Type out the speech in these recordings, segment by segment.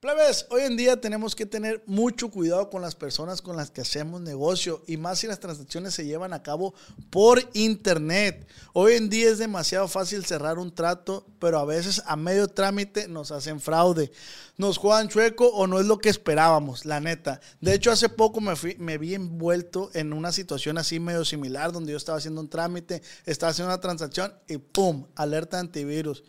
Plebes, hoy en día tenemos que tener mucho cuidado con las personas con las que hacemos negocio y más si las transacciones se llevan a cabo por internet. Hoy en día es demasiado fácil cerrar un trato, pero a veces a medio trámite nos hacen fraude. Nos juegan chueco o no es lo que esperábamos, la neta. De hecho, hace poco me, fui, me vi envuelto en una situación así medio similar donde yo estaba haciendo un trámite, estaba haciendo una transacción y ¡pum! Alerta antivirus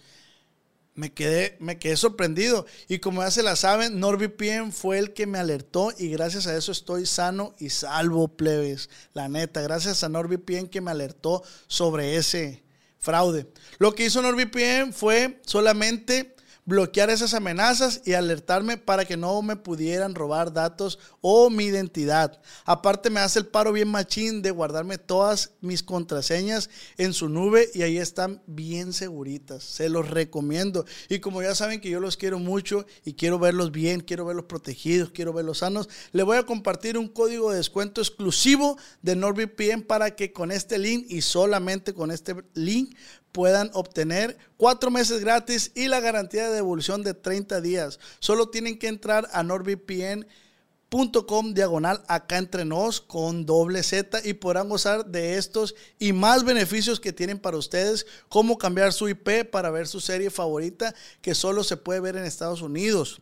me quedé, me quedé sorprendido. Y como ya se la saben, NordVPN fue el que me alertó y gracias a eso estoy sano y salvo, plebes. La neta, gracias a NordVPN que me alertó sobre ese fraude. Lo que hizo NordVPN fue solamente bloquear esas amenazas y alertarme para que no me pudieran robar datos o mi identidad. Aparte me hace el paro bien machín de guardarme todas mis contraseñas en su nube y ahí están bien seguritas. Se los recomiendo. Y como ya saben que yo los quiero mucho y quiero verlos bien, quiero verlos protegidos, quiero verlos sanos, le voy a compartir un código de descuento exclusivo de NordVPN para que con este link y solamente con este link puedan obtener cuatro meses gratis y la garantía de devolución de 30 días. Solo tienen que entrar a nordvpn.com diagonal acá entre nos con doble Z y podrán gozar de estos y más beneficios que tienen para ustedes, como cambiar su IP para ver su serie favorita que solo se puede ver en Estados Unidos.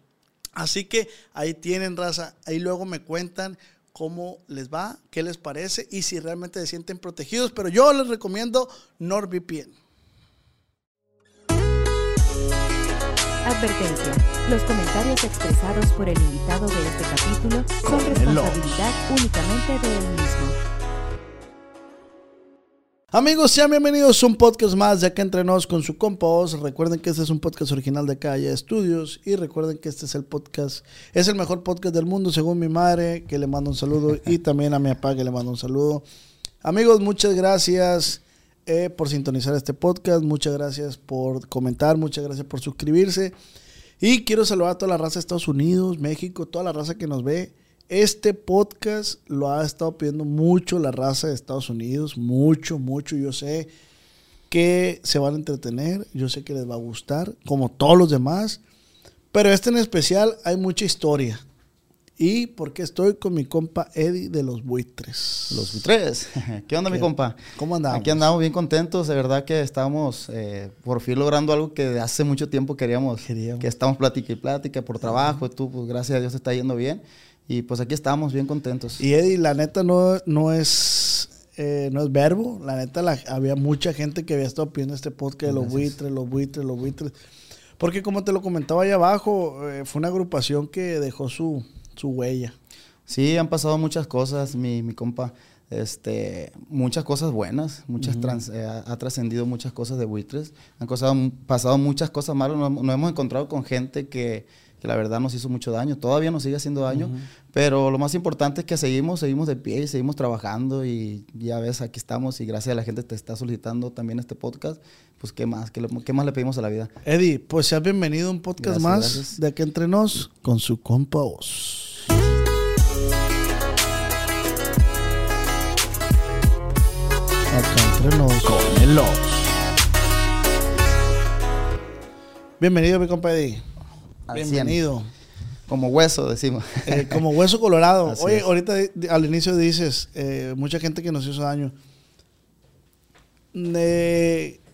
Así que ahí tienen raza, ahí luego me cuentan cómo les va, qué les parece y si realmente se sienten protegidos, pero yo les recomiendo NordVPN. Advertencia. Los comentarios expresados por el invitado de este capítulo son responsabilidad únicamente de él mismo. Amigos, sean bienvenidos a un podcast más de acá entre nos con su compa Recuerden que este es un podcast original de Calle Estudios y recuerden que este es el podcast, es el mejor podcast del mundo según mi madre, que le mando un saludo y también a mi papá que le mando un saludo. Amigos, muchas gracias. Eh, por sintonizar este podcast. Muchas gracias por comentar, muchas gracias por suscribirse. Y quiero saludar a toda la raza de Estados Unidos, México, toda la raza que nos ve. Este podcast lo ha estado pidiendo mucho la raza de Estados Unidos, mucho, mucho. Yo sé que se van a entretener, yo sé que les va a gustar, como todos los demás. Pero este en especial hay mucha historia. Y porque estoy con mi compa Eddie de los buitres. Los buitres. ¿Qué onda, mi compa? ¿Cómo andamos? Aquí andamos bien contentos. De verdad que estamos eh, por fin logrando algo que hace mucho tiempo queríamos. queríamos. Que estamos plática y plática por trabajo. Tú, pues gracias a Dios, está yendo bien. Y pues aquí estamos bien contentos. Y Eddie, la neta no, no es... Eh, no es verbo, la neta había mucha gente que había estado pidiendo este podcast de los buitres, los buitres, los buitres. Porque como te lo comentaba allá abajo, eh, fue una agrupación que dejó su, su huella. Sí, han pasado muchas cosas, mi, mi compa. Este, muchas cosas buenas, muchas eh, ha trascendido muchas cosas de buitres, han pasado, pasado muchas cosas malas, nos, hemos encontrado con gente que, que, la verdad nos hizo mucho daño, todavía nos sigue haciendo daño, pero lo más importante es que seguimos, seguimos de pie y seguimos trabajando y ya ves, aquí estamos y gracias a la gente te está solicitando también este podcast, pues qué más, qué, qué más le pedimos a la vida. Eddie, pues seas bienvenido a un podcast más de aquí entre nos con su compa Os. con el Bienvenido, mi compa Bienvenido. Como hueso, decimos. Eh, como hueso colorado. Oye, ahorita al inicio dices, eh, mucha gente que nos hizo daño.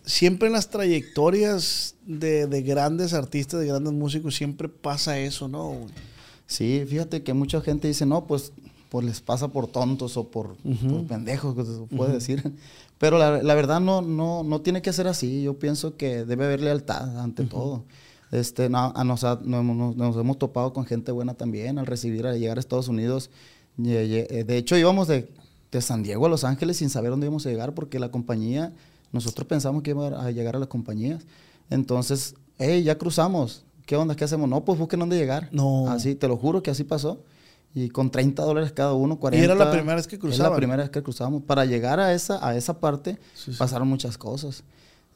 siempre en las trayectorias de, grandes artistas, de grandes músicos, siempre pasa eso, ¿no? Sí, fíjate que mucha gente dice, no, pues, pues les pasa por tontos o por, pendejos, se puede decir. Pero la, la, verdad no, no, no tiene que ser así. Yo pienso que debe haber lealtad ante todo. Este, no, a nos, nos, nos, hemos topado con gente buena también al recibir, al llegar a Estados Unidos. Eh, de hecho, íbamos de, de, San Diego a Los Ángeles sin saber dónde íbamos a llegar porque la compañía, nosotros pensamos que íbamos a llegar a las compañías. Entonces, hey, ya cruzamos. ¿Qué onda? ¿Qué hacemos? No, pues busquen dónde llegar. No. Así, te lo juro que así pasó y con 30 dólares cada uno, 40. Y era la primera vez que cruzábamos. Era la primera vez que cruzábamos. Para llegar a esa, a esa parte pasaron muchas cosas.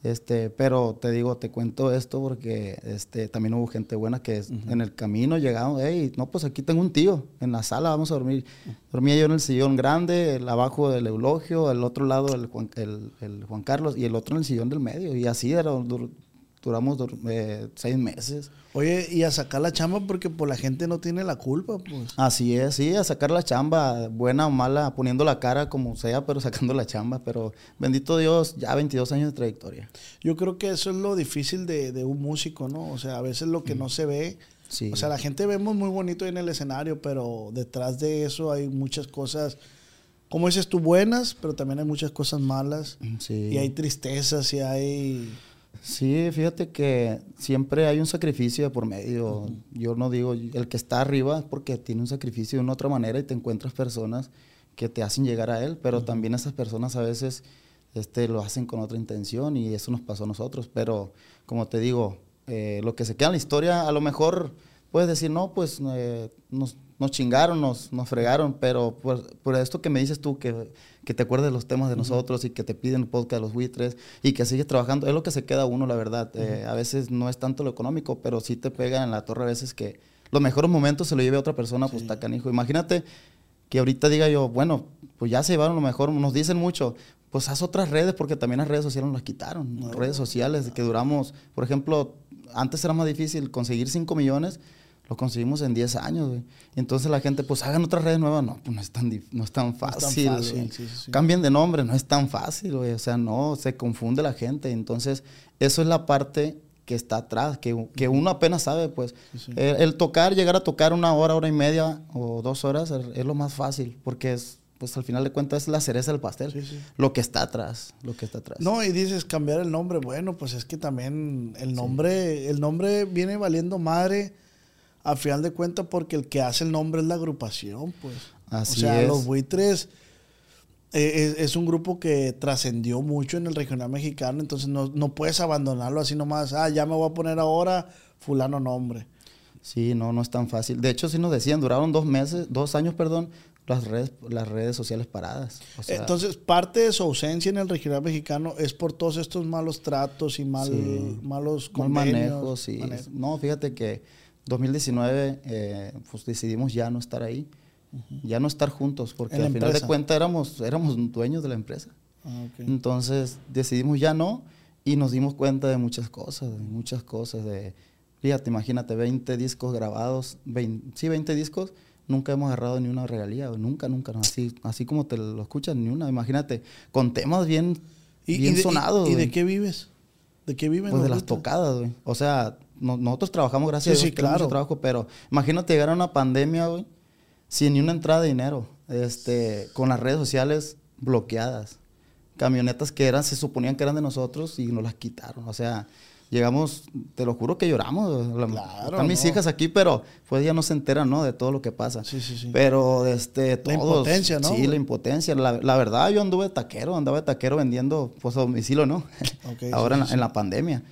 Este, pero te digo, te cuento esto porque este, también hubo gente buena que en el camino llegaron, hey, no, pues aquí tengo un tío, en la sala vamos a dormir. Dormía yo en el sillón grande, el abajo del eulogio, al otro lado el Juan, el, el Juan Carlos y el otro en el sillón del medio. Y así era, duramos eh, seis meses. Oye, y a sacar la chamba porque pues la gente no tiene la culpa, pues. Así es, sí, a sacar la chamba, buena o mala, poniendo la cara como sea, pero sacando la chamba. Pero bendito Dios, ya 22 años de trayectoria. Yo creo que eso es lo difícil de, de un músico, ¿no? O sea, a veces lo que no se ve. Sí. O sea, la gente vemos muy bonito en el escenario, pero detrás de eso hay muchas cosas, como dices tú, buenas, pero también hay muchas cosas malas. Sí. Y hay tristezas y hay... Sí, fíjate que siempre hay un sacrificio de por medio. Yo no digo, el que está arriba es porque tiene un sacrificio de una otra manera y te encuentras personas que te hacen llegar a él, pero también esas personas a veces este, lo hacen con otra intención y eso nos pasó a nosotros. Pero como te digo, eh, lo que se queda en la historia, a lo mejor puedes decir, no, pues eh, nos, nos chingaron, nos, nos fregaron, pero por, por esto que me dices tú, que, que te acuerdes de los temas de nosotros y que te piden el podcast de los buitres y que sigues trabajando, es lo que se queda uno, la verdad. Eh, a veces no es tanto lo económico, pero sí te pega en la torre a veces que los mejores momentos se lo lleve a otra persona, pues está canijo. Imagínate que ahorita diga yo, bueno, pues ya se llevaron lo mejor, nos dicen mucho, pues haz otras redes, porque también las redes sociales nos las quitaron. Redes sociales que duramos, por ejemplo, antes era más difícil conseguir 5 millones, lo conseguimos en 10 años, güey. Y entonces la gente, pues hagan otras redes nuevas. No, pues no es tan, no es tan fácil. fácil, güey. sí, sí, sí. Cambien de nombre, no es tan fácil, güey. O sea, no, se confunde la gente. Entonces, eso es la parte que está atrás, que, que uno apenas sabe, pues. El, el tocar, llegar a tocar una hora, hora y media o dos horas es, lo más fácil, porque es, pues al final de cuentas es la cereza del pastel. Sí, sí. Lo que está atrás, lo que está atrás. No, y dices cambiar el nombre. Bueno, pues es que también el nombre, el nombre viene valiendo madre a final de cuentas porque el que hace el nombre es la agrupación, pues. Así o sea, es. los buitres eh, es, es un grupo que trascendió mucho en el regional mexicano, entonces no, no puedes abandonarlo así nomás. Ah, ya me voy a poner ahora fulano nombre. Sí, no, no es tan fácil. De hecho, sí nos decían, duraron dos meses, dos años, perdón, las redes, las redes sociales paradas. O sea, Entonces, parte de su ausencia en el regional mexicano es por todos estos malos tratos y mal, Sí. malos mal convenios, manejo, sí. manejo. No, fíjate que 2019 eh, pues decidimos ya no estar ahí, ya no estar juntos, porque al final de cuentas éramos, éramos dueños de la empresa. Ah, ok. Entonces decidimos ya no y nos dimos cuenta de muchas cosas, de muchas cosas. De, fíjate, imagínate, 20 discos grabados, 20, sí, 20 discos, nunca hemos agarrado ni una regalía, nunca, nunca, no, así, así como te lo escuchan, ni una. Imagínate, con temas bien, ¿Y, bien y de, sonados. ¿Y, y de qué vives? ¿De qué viven? Pues de las tocadas, güey. O sea, no- nosotros trabajamos, gracias Sí, a Dios, claro. mucho trabajo, pero imagínate llegar a una pandemia, güey, sin ni una entrada de dinero, este, con las redes sociales bloqueadas. Camionetas que eran, se suponían que eran de nosotros y nos las quitaron. O sea, llegamos, te lo juro que lloramos. La- Claro, Están mis no. hijas aquí, pero pues ya no se enteran, ¿no? De todo lo que pasa. Sí, sí, sí. Pero, este, todos. impotencia, ¿no, Sí, la impotencia. La, la verdad, yo anduve de taquero, andaba de taquero vendiendo, pues, a domicilio, ¿no? Ahora sí, en, la, sí. en la pandemia.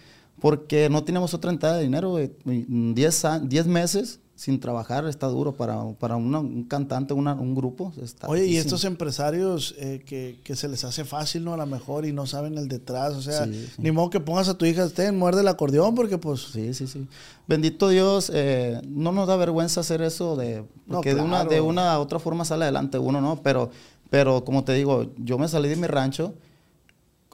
Porque no teníamos otra entrada de dinero, güey. 10 a- 10 meses sin trabajar está duro para, para una- un cantante, una- un grupo. está Oye, y estos empresarios eh, que, que se les hace fácil, ¿no? A lo mejor y no saben el detrás. O sea, Sí, sí. ni modo que pongas a tu hija, ten, muerde el acordeón, porque pues. Sí, sí, sí. Bendito Dios, eh, no nos da vergüenza hacer eso de No, porque de una de una otra forma sale adelante uno, ¿no? Pero pero como te digo, yo me salí de mi rancho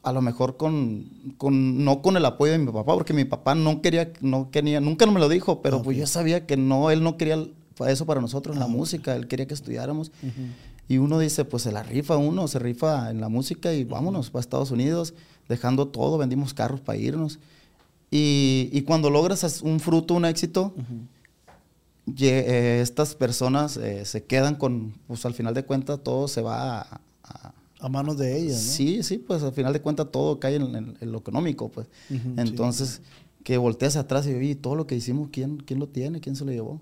a lo mejor con, con no con el apoyo de mi papá, porque mi papá no quería no quería, nunca me lo dijo, pero pues yo sabía que no él no quería eso para nosotros en la música, él quería que estudiáramos. Y uno dice, pues se la rifa uno, se rifa en la música y vámonos para Estados Unidos, dejando todo, vendimos carros para irnos. Y, y cuando logras as- un fruto, un éxito, lle- eh, estas personas eh, se quedan con, pues al final de cuentas todo se va a... a- A manos de ellas, ¿no? Sí, sí, pues al final de cuentas todo cae en, en- en lo económico, pues. Ujú, sí. Entonces, que volteas atrás y "Oye, todo lo que hicimos, ¿quién, ¿quién lo tiene? ¿Quién se lo llevó?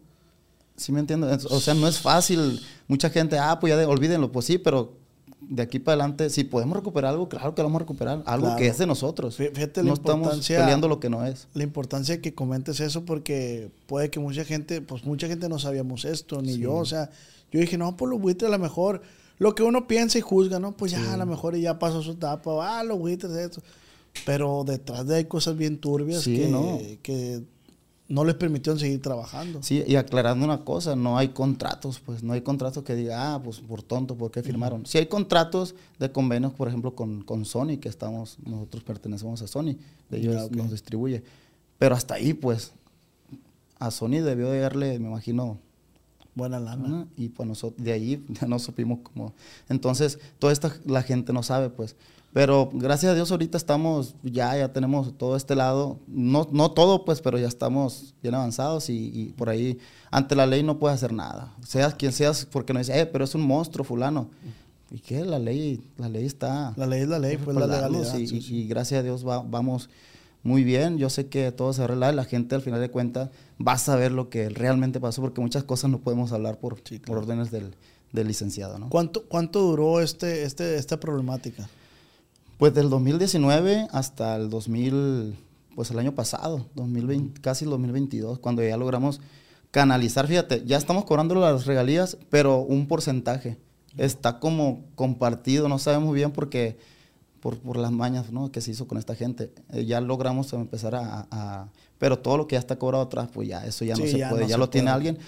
¿Sí me entiendo? O sea, no es fácil. Mucha gente, ah, pues ya de- olvídenlo. Pues sí, pero de aquí para adelante, si podemos recuperar algo, claro que lo vamos a recuperar. Algo Claro. que es de nosotros. Fí- fíjate la no estamos importancia- peleando lo que no es. La importancia que comentes eso porque puede que mucha gente, pues mucha gente no sabíamos esto, ni yo. O sea, yo dije, no, pues los buitres a lo mejor, lo que uno piensa y juzga, ¿no? Pues ya a lo mejor ya pasó su etapa, ah, los buitres, esto. Pero detrás de hay cosas bien turbias Sí, que, ¿no? que no les permitieron seguir trabajando. Sí, y aclarando una cosa, no hay contratos, pues no hay contratos que diga, ah, pues por tonto, ¿por qué firmaron? Sí hay contratos de convenios, por ejemplo, con, con Sony, que estamos, nosotros pertenecemos a Sony, de ellos Ah, ok. nos distribuye. Pero hasta ahí, pues, a Sony debió de darle, me imagino, Buena lana. y pues nosotros, de ahí ya no supimos cómo. Entonces, toda esta, la gente no sabe, pues. Pero gracias a Dios ahorita estamos, ya, ya tenemos todo este lado, no, no todo, pues, pero ya estamos bien avanzados y, y por ahí, ante la ley no puedes hacer nada. Seas quien seas, porque nos dice, eh, pero es un monstruo fulano. ¿Y qué? La ley, la ley está... La ley es la ley, pues la legalidad. Y, sí, y- sí. y gracias a Dios va- vamos muy bien. Yo sé que todo se arregla la gente al final de cuentas va a saber lo que realmente pasó porque muchas cosas no podemos hablar por, Sí, por órdenes del, del licenciado. ¿no? ¿Cuánto, ¿Cuánto duró este, este, esta problemática? Pues del 2019 hasta el 2000, pues el año pasado, 2020, casi el 2022, cuando ya logramos canalizar, fíjate, ya estamos cobrando las regalías, pero un porcentaje. Está como compartido, no sabemos bien porque por, por las mañas ¿no? que se hizo con esta gente. Eh, ya logramos empezar a, a- Pero todo lo que ya está cobrado atrás, pues ya eso ya no Sí, se ya puede, no ya se lo tiene puede. alguien.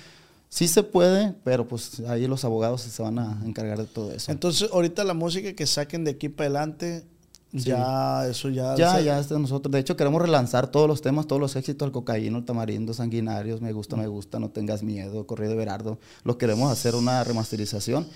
Sí se puede, pero pues ahí los abogados se van a encargar de todo eso. Entonces, ahorita la música que saquen de aquí para adelante, ya, eso ya. Ya, se- ya es de nosotros. De hecho, queremos relanzar todos los temas, todos los éxitos, el cocaíno, el tamarindo, sanguinarios, me gusta, me gusta, no tengas miedo, corrido de Berardo. Los queremos hacer una remasterización.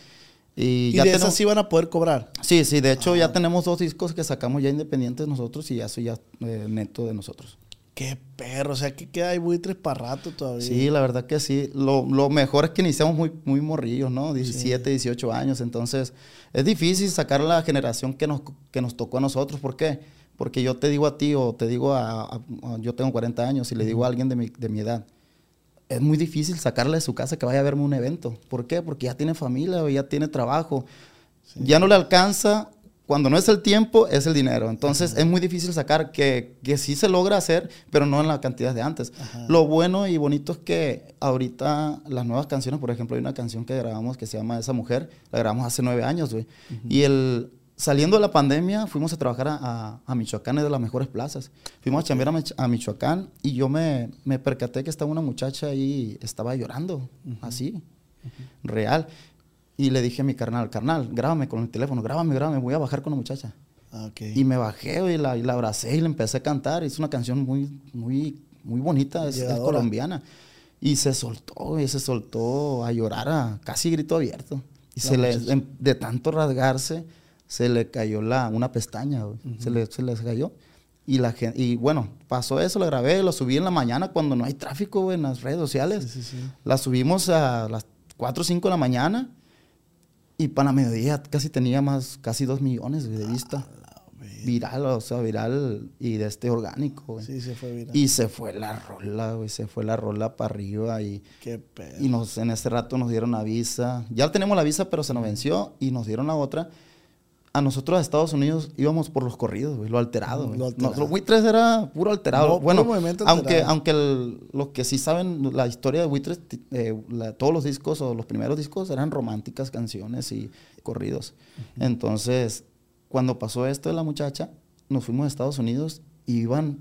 Y, Y ya de tenemos- esas sí van a poder cobrar. Sí, sí, de hecho ya tenemos dos discos que sacamos ya independientes nosotros y eso ya eh, neto de nosotros. Qué perro, o sea, que queda hay buitres para rato todavía. Sí, la verdad que sí. Lo, lo mejor es que iniciamos muy, muy morrillos, ¿no? 17, 18 años. Entonces, es difícil sacar la generación que nos, que nos tocó a nosotros. ¿Por qué? Porque yo te digo a ti o te digo a... a- a- yo tengo 40 años y le digo a alguien de mi, de mi edad, es muy difícil sacarle de su casa que vaya a verme un evento. ¿Por qué? Porque ya tiene familia o ya tiene trabajo. Ya no le alcanza. Cuando no es el tiempo, es el dinero. Entonces es muy difícil sacar que, que sí se logra hacer, pero no en la cantidad de antes. Lo bueno y bonito es que ahorita las nuevas canciones, por ejemplo, hay una canción que grabamos que se llama Esa Mujer, la grabamos hace nueve años, güey. Y el, saliendo de la pandemia, fuimos a trabajar a, a- a Michoacán, es de las mejores plazas. Fuimos a chambear a, Mich- a Michoacán y yo me, me percaté que estaba una muchacha ahí, estaba llorando, así, real. Y le dije a mi carnal, carnal, grábame con el teléfono, grábame, grábame, voy a bajar con la muchacha. Ah. Y me bajé y la, y la abracé y le empecé a cantar. Es una canción muy, muy, muy bonita, es, colombiana. Y se soltó, y se soltó a llorar a casi grito abierto. Y La se le, muchacha. de tanto rasgarse, se le cayó la, una pestaña, güey. se, le, se les cayó. Y, la gen- y bueno, pasó eso, lo grabé, lo subí en la mañana cuando no hay tráfico güey, en las redes sociales. Sí, sí, sí. La subimos a las 4 o 5 de la mañana. Y para la mediodía casi tenía más, casi 2 millones de vista. Viral, o sea, viral y de este orgánico, güey. Sí, se fue viral. Y se fue la rola, güey, se fue la rola para arriba y, Qué pedo. y nos, en ese rato nos dieron la visa. Ya tenemos la visa, pero se nos venció y nos dieron la otra. A nosotros a Estados Unidos íbamos por los corridos, güey, lo alterado. güey. Lo alterado. Nosotros, Buitres era puro alterado. No, puro bueno, aunque, alterado. aunque el- los que sí saben la historia de Buitres, eh, la- todos los discos o los primeros discos eran románticas canciones y corridos. Entonces, cuando pasó esto de la muchacha, nos fuimos a Estados Unidos y iban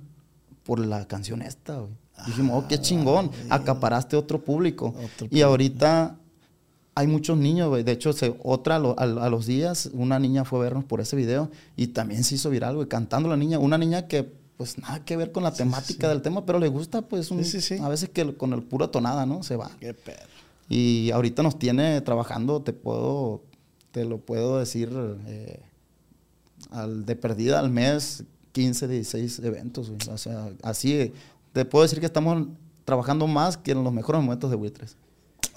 por la canción esta, güey. Dijimos, oh, qué chingón, acaparaste otro público. Ah, Otro Y ahorita hay muchos niños, güey. De hecho, se, otra a, lo- a- a los días, una niña fue a vernos por ese video y también se hizo viral, güey, cantando la niña. Una niña que, pues, nada que ver con la temática del tema, pero le gusta, pues, un- Sí, a veces que con el puro tonada, ¿no? Se va. Qué pedo. Y ahorita nos tiene trabajando, te puedo, te lo puedo decir, eh, al, de perdida al mes, 15, 16 eventos, güey. O sea, así, te puedo decir que estamos trabajando más que en los mejores momentos de Buitres.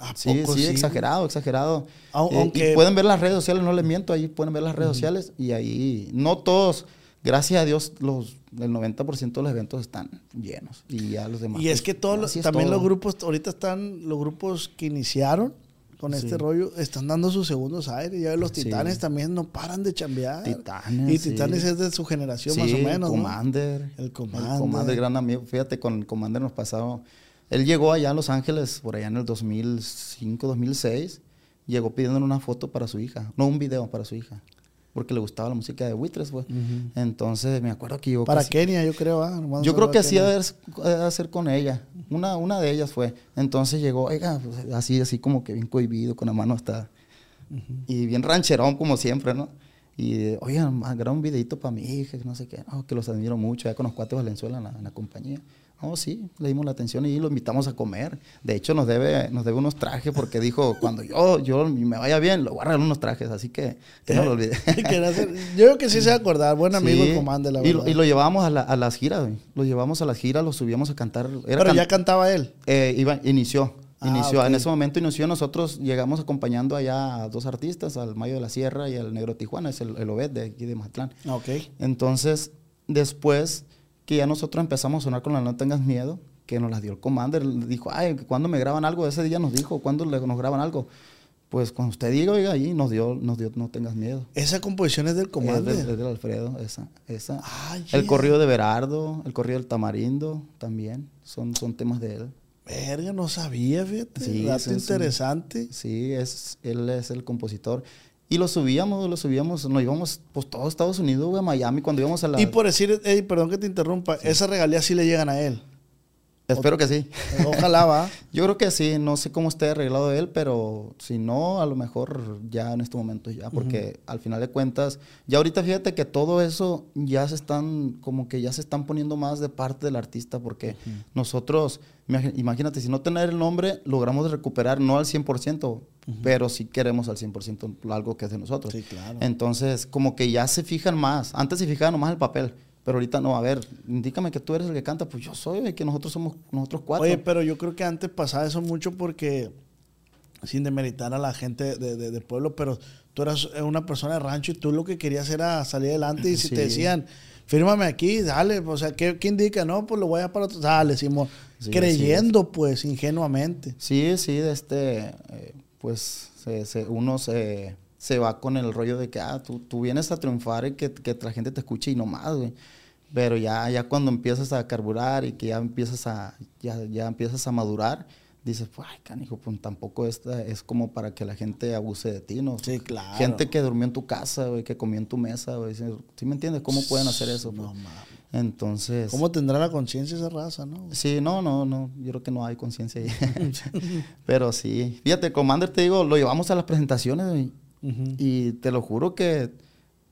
¿A Sí, poco sí, exagerado, exagerado. Eh, aunque- y pueden ver las redes sociales, no les miento, ahí pueden ver las redes sociales y ahí, no todos, gracias a Dios, los, el 90% de los eventos están llenos y ya los demás. Y es pues, que todos los- también todo. los grupos, ahorita están los grupos que iniciaron con este rollo, están dando sus segundos aires. Ya los Sí. titanes también no paran de chambear. Titanes, Y sí. Titanes es de su generación más o menos. ¿no? Commander. El Commander. El Commander, gran amigo. Fíjate, con el Commander nos pasado. Él llegó allá a Los Ángeles por allá en el 2005, 2006. Llegó pidiendo una foto para su hija. No, un video para su hija. porque le gustaba la música de Buitres, pues. Entonces me acuerdo que yo... Para casi- Kenia, yo creo. ah, yo creo que así debe hacer con ella. Una, una de ellas fue. Entonces llegó, oiga, pues, así, así como que bien cohibido, con la mano hasta... Y bien rancherón, como siempre, ¿no? Y, oigan, graba un videito para mi hija, que no sé qué. No, que los admiro mucho, ya con los cuates Valenzuela en la, en la compañía. No, sí, le dimos la atención y lo invitamos a comer. De hecho, nos debe, nos debe unos trajes porque dijo, cuando yo, yo me vaya bien, voy a regalar unos trajes. Así que, que no lo hacer- Yo creo que sí se va a acordar. Buen amigo Sí. el comando, la y, verdad. lo, y lo llevábamos a, la- a las giras, güey. Lo llevamos a las giras, lo subíamos a cantar. Era Pero can- ya cantaba él. eh, iba, inició. Ah, inició. En ese momento inició. Nosotros llegamos acompañando allá a dos artistas, al Mayo de la Sierra y al Negro Tijuana, es el, el Obed de aquí de Mazatlán. Ah, Ok. Entonces, después que ya nosotros empezamos a sonar con la No Tengas Miedo, que nos la dio el Commander, dijo, ay, ¿cuándo me graban algo? Ese día nos dijo, ¿cuándo le- nos graban algo? Pues cuando usted diga, oiga, ahí nos dio, nos dio No Tengas Miedo. Esa composición es del Es comando. del, es del Alfredo, esa. esa. Ah, El corrido de Berardo, el corrido del Tamarindo, también, son, son temas de él. Verga, no sabía, fíjate. Sí, Dato interesante. Sí, es, él es el compositor. Y lo subíamos, lo subíamos, nos íbamos, pues todo Estados Unidos, güey, a Miami, cuando íbamos a la... Y por decir, perdón que te interrumpa, esas regalías sí le llegan a él. Espero que sí. Ojalá va. Yo creo que sí, no sé cómo esté arreglado él, pero si no, a lo mejor ya en este momento ya, porque al final de cuentas, ya ahorita fíjate que todo eso ya se están, como que ya se están poniendo más de parte del artista, porque nosotros, imagi- imagínate, si no tener el nombre, logramos recuperar, no al 100%, pero sí queremos al 100% algo que es de nosotros. Sí, claro. Entonces, como que ya se fijan más, antes se fijaban nomás el papel. Pero ahorita no, a ver, indícame que tú eres el que canta, pues yo soy, y que nosotros somos nosotros cuatro. Oye, pero yo creo que antes pasaba eso mucho porque, sin demeritar a la gente de, de- de pueblo, pero tú eras una persona de rancho y tú lo que querías era salir adelante y si Sí. te decían, fírmame aquí, dale, o sea, ¿qué, qué indica? No, pues lo voy a para otro, dale, Simón. Sí, Creyendo, pues, ingenuamente. Sí, sí, de este, eh, pues se- se- uno se, se va con el rollo de que, ah, tú, tú vienes a triunfar y que, que la gente te escuche y no más, güey. Pero ya, ya cuando empiezas a carburar y que ya empiezas a, ya, ya empiezas a madurar, dices, pues, ay, canijo, pues tampoco esta es como para que la gente abuse de ti, ¿no? Sí, claro. Gente que durmió en tu casa, güey, que comió en tu mesa, güey. ¿Sí ¿sí me entiendes? ¿Cómo pueden hacer eso? No, pues? mames. Entonces... ¿Cómo tendrá la conciencia esa raza, no? Sí, no, no, no. Yo creo que no hay conciencia ahí. Pero sí. Fíjate, Commander, te digo, lo llevamos a las presentaciones güey, Ujú. y te lo juro que,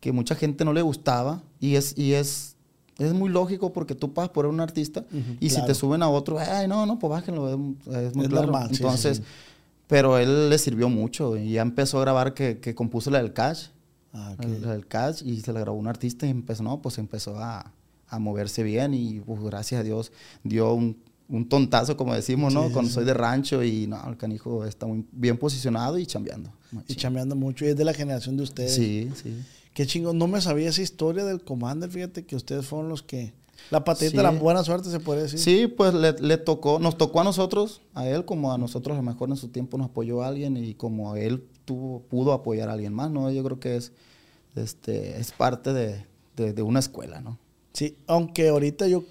que mucha gente no le gustaba. Y es, y es, es muy lógico porque tú pasas por un artista Ujú, y si claro. te suben a otro, ay, no, no, pues bájenlo. Es, es muy Es claro. normal, sí, sí, Entonces, sí. pero él le sirvió mucho y ya empezó a grabar que, que compuso la del Cash. Ah, ok. El, el catch y se la grabó un artista y empezó, no, pues empezó a, a moverse bien y pues, gracias a Dios dio un, un tontazo, como decimos, ¿no? Sí, Cuando sí. soy de rancho y no, el canijo está muy bien posicionado y chambeando. Y chambeando mucho. Y es de la generación de ustedes. Sí, sí. Qué chingón. No me sabía esa historia del Commander. Fíjate que ustedes fueron los que. La patita Sí. de la buena suerte se puede decir. Sí, pues le, le tocó, nos tocó a nosotros, a él, como a nosotros a lo mejor en su tiempo nos apoyó alguien y como él tuvo, pudo apoyar a alguien más, ¿no? Yo creo que es, este, es parte de, de- de una escuela, ¿no? Sí, aunque ahorita yo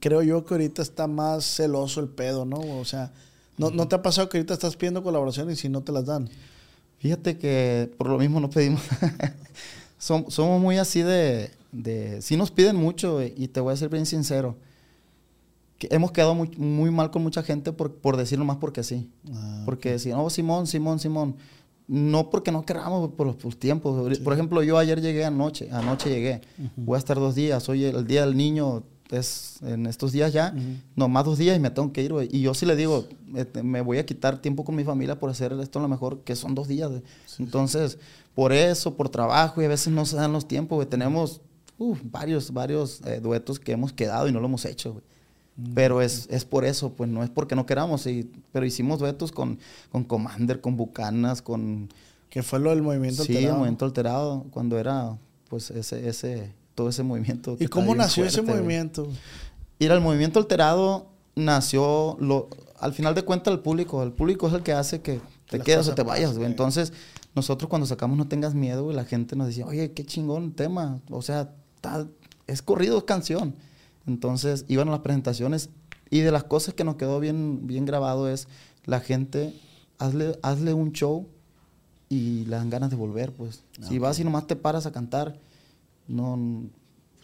creo yo que ahorita está más celoso el pedo, ¿no? O sea, ¿no, ¿no te ha pasado que ahorita estás pidiendo colaboraciones y si no te las dan? Fíjate que por lo mismo no pedimos. Som- somos muy así de, de... Sí nos piden mucho y te voy a ser bien sincero. Que hemos quedado muy, muy mal con mucha gente por, por decirlo más porque sí. Ah, porque decían, oh, Simón, Simón, Simón. No porque no queramos, por los por tiempos. Por ejemplo, yo ayer llegué anoche, anoche llegué. Voy a estar dos días. Hoy el día del niño es en estos días ya. No, más dos días y me tengo que ir, güey. Y yo sí le digo, este, me voy a quitar tiempo con mi familia por hacer esto a lo mejor, que son dos días, güey. Entonces, por eso, por trabajo, y a veces no se dan los tiempos, güey. Tenemos varios, varios eh, duetos que hemos quedado y no lo hemos hecho, güey. Pero es, es por eso, pues no es porque no queramos, y- pero hicimos duetos con, con Commander, con Bucanas, con... Que fue lo del movimiento Sí, el alterado. movimiento alterado, cuando era, pues, ese, ese, todo ese movimiento. que ¿Y cómo nació ese fuerte, movimiento? Mira, el movimiento alterado nació, lo, al final de cuentas, el público. El público es el que hace que te las quedes cosas o te vayas, güey. Entonces, nosotros cuando sacamos No Tengas Miedo, güey, la gente nos decía, oye, qué chingón el tema. O sea, está- es corrido, es canción. Entonces, iban a las presentaciones y de las cosas que nos quedó bien, bien grabado es la gente, hazle, hazle un show y le dan ganas de volver, pues. si vas y nomás te paras a cantar, no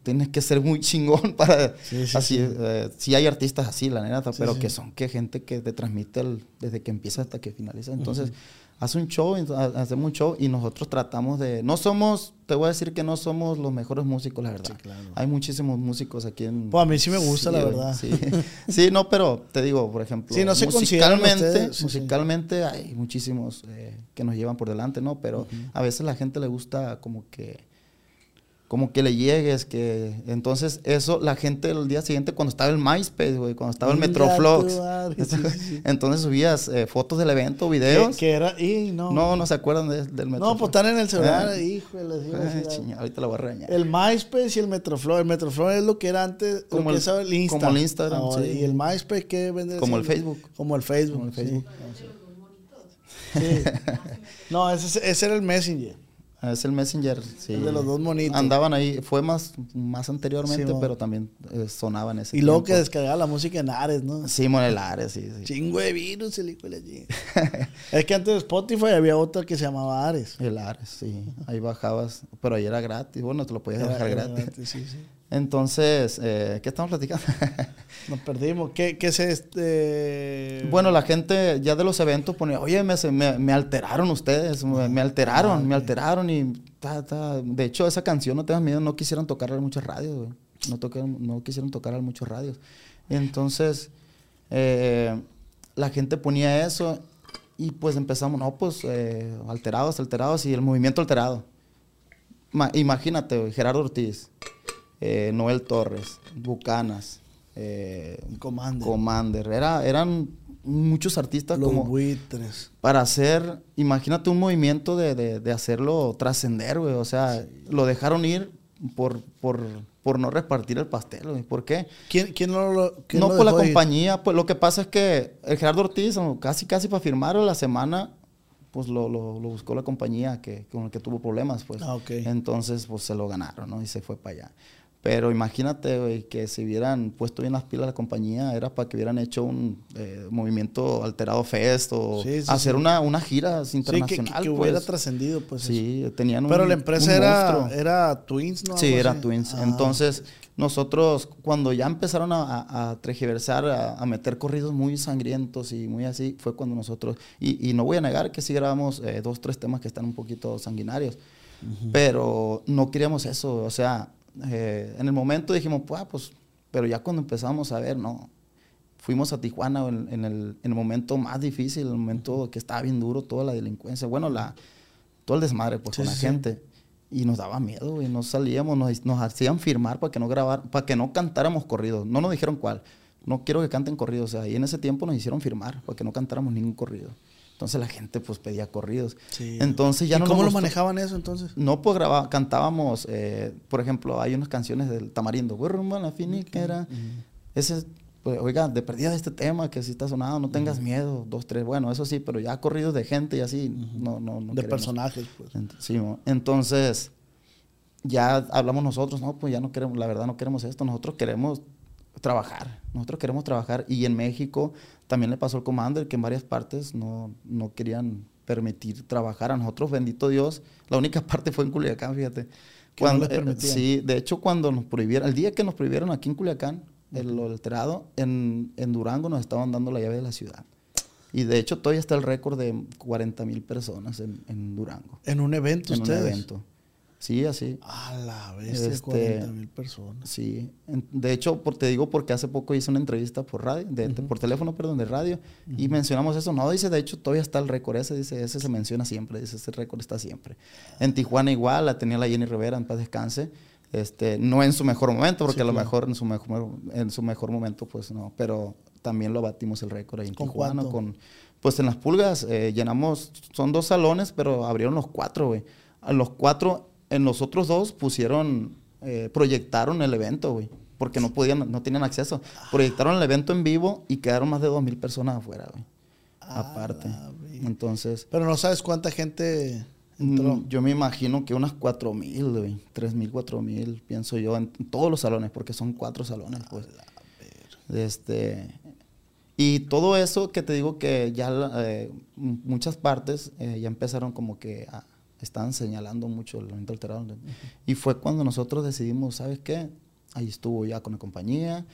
tienes que ser muy chingón para Sí, sí, así sí. eh, sí hay artistas así la neta pero que son que gente que te transmite el- desde que empieza hasta que finaliza entonces hace un show hacemos un show y nosotros tratamos de no somos te voy a decir que no somos los mejores músicos la verdad Sí, claro. hay muchísimos músicos aquí en Pues a mí sí me gusta, la verdad. sí. Sí, no pero te digo por ejemplo no musicalmente musicalmente hay muchísimos eh, que nos llevan por delante no pero a veces la gente le gusta como que como que le llegues, que entonces eso la gente el día siguiente cuando estaba el MySpace, güey, cuando estaba el tu madre, sí, entonces subías eh, fotos del evento, videos. que era, y no. No, no se acuerdan de- del Metroflox. No, pues están en el celular, Ah. híjole. Ay, ahorita la voy a regañar. El MySpace y el Metroflow. El Metroflow es lo que era antes, Como el, el- que es el Insta. como el Instagram, Ahora, sí. Y el MySpace, ¿qué vende? Como el? Facebook. Como el Facebook. Como el. Facebook. Sí. No, ese, ese era el Messenger. Ah, Es el Messenger, sí. El de los dos monitos. Andaban ahí, fue más, más anteriormente, Sí, pero también eh, sonaban ese Y luego que descargaba la música en Ares, ¿no? Sí, Monelares, sí, sí. Chingo de virus, el hijo de chingada. Es que antes de Spotify había otra que se llamaba Ares. El Ares, sí. Ahí bajabas, pero ahí era gratis. Bueno, te lo podías Era- bajar era gratis. gratis, sí, sí. Entonces, eh, ¿qué estamos platicando? Nos perdimos. ¿Qué, qué es este? bueno, la gente ya de los eventos ponía, oye, me, me, me alteraron ustedes, me, me alteraron, me alteraron y ta, ta. De hecho, esa canción, no tengas miedo, no quisieron tocarla en muchas radios, güey. No, tocaron- no quisieron tocarla en muchas radios. Entonces, eh, la gente ponía eso y pues empezamos, no, pues eh, alterados, alterados y el movimiento alterado. Ma- imagínate, güey, Gerardo Ortiz, eh, Noel Torres, Bucanas, eh, Commander. Commander. Era, eran muchos artistas Los como buitres. para hacer, imagínate un movimiento de, de- de hacerlo trascender, güey. O sea, lo dejaron ir por, por, por no repartir el pastel, güey. ¿Por qué? ¿Quién, quién no lo quién No lo por la dejó ir? compañía, pues lo que pasa es que el Gerardo Ortiz, casi casi para firmar la semana, pues lo, lo- lo buscó la compañía que, con el que tuvo problemas, pues. Ah, ok. Entonces, pues se lo ganaron, ¿no? Y se fue para allá. Pero imagínate, güey, que si hubieran puesto bien las pilas la compañía, era para que hubieran hecho un eh, movimiento alterado fest o Sí, sí, hacer sí. Una, una gira Sí, que, que, internacional. que hubiera pues. trascendido, pues. eso. Sí, tenían un Pero la empresa era, era Twins, ¿no? Sí, era. Twins. Ah, Entonces, nosotros, cuando ya empezaron a, a, a tergiversar, a, a meter corridos muy sangrientos y muy así, fue cuando nosotros. Y, y no voy a negar que sí grabamos eh, dos, tres temas que están un poquito sanguinarios, pero no queríamos eso. O sea, eh, en el momento dijimos, "Pues, pues, pero ya cuando empezamos a ver, no. Fuimos a Tijuana en, en el, en el momento más difícil, el momento que estaba bien duro, toda la delincuencia, bueno, la, todo el desmadre pues, Sí, con la sí, gente. Y nos daba miedo, güey. No salíamos, nos, nos hacían firmar para que no grabar, para que no cantáramos corridos. No nos dijeron cuál. No quiero que canten corridos. O sea, y en ese tiempo nos hicieron firmar para que no cantáramos ningún corrido. Entonces la gente pues pedía corridos. Sí. Entonces ya ¿Y no cómo lo manejaban eso entonces? No, pues graba, cantábamos, eh, por ejemplo, hay unas canciones del Tamarindo, "Voy rumbo a la finiquera. Ese, pues, oiga, de perdida este tema que si está sonado, no tengas miedo, dos, tres, bueno, eso sí, pero ya corridos de gente y así, no, no, no de queremos. personajes, pues. Sí, mo. entonces, ya hablamos nosotros, no, pues ya no queremos, la verdad no queremos esto, nosotros queremos trabajar, nosotros queremos trabajar y en México también le pasó al Commander que en varias partes no, no querían permitir trabajar a nosotros, bendito Dios, la única parte fue en Culiacán, fíjate. No les eh, sí, de hecho cuando nos prohibieron, el día que nos prohibieron aquí en Culiacán, el alterado, en, en Durango nos estaban dando la llave de la ciudad. Y de hecho todavía está el récord de 40 mil personas en, en Durango En un evento en ustedes. un evento. Sí, así. A la bestia, Este, 40 mil personas. Sí. De hecho, por, te digo porque hace poco hice una entrevista por radio, de, por teléfono, perdón, de radio, y mencionamos eso. No, dice, de hecho, todavía está el récord ese, dice, ese se menciona siempre, dice, ese récord está siempre. En Tijuana igual, la tenía la Jenny Rivera, en paz descanse. Este, no en su mejor momento, porque Sí, a lo claro. mejor en su mejor, en su mejor momento, pues no, pero también lo batimos el récord ahí en ¿Con Tijuana cuánto? con pues en las pulgas eh, llenamos, son dos salones, pero abrieron los cuatro, güey. A los cuatro, en los otros dos pusieron, eh, proyectaron el evento, güey. Porque no podían, no tenían acceso. Proyectaron el evento en vivo y quedaron más de dos mil personas afuera, güey. Aparte. Entonces, Pero no sabes cuánta gente entró. mm, yo me imagino que unas cuatro mil, güey. Tres mil, cuatro mil, pienso yo, en todos los salones, porque son cuatro salones, pues. Este, Y todo eso que te digo que ya eh, muchas partes eh, ya empezaron como que a, estaban señalando mucho el movimiento alterado. Y fue cuando nosotros decidimos, ¿sabes qué? Ahí estuvo ya con la compañía,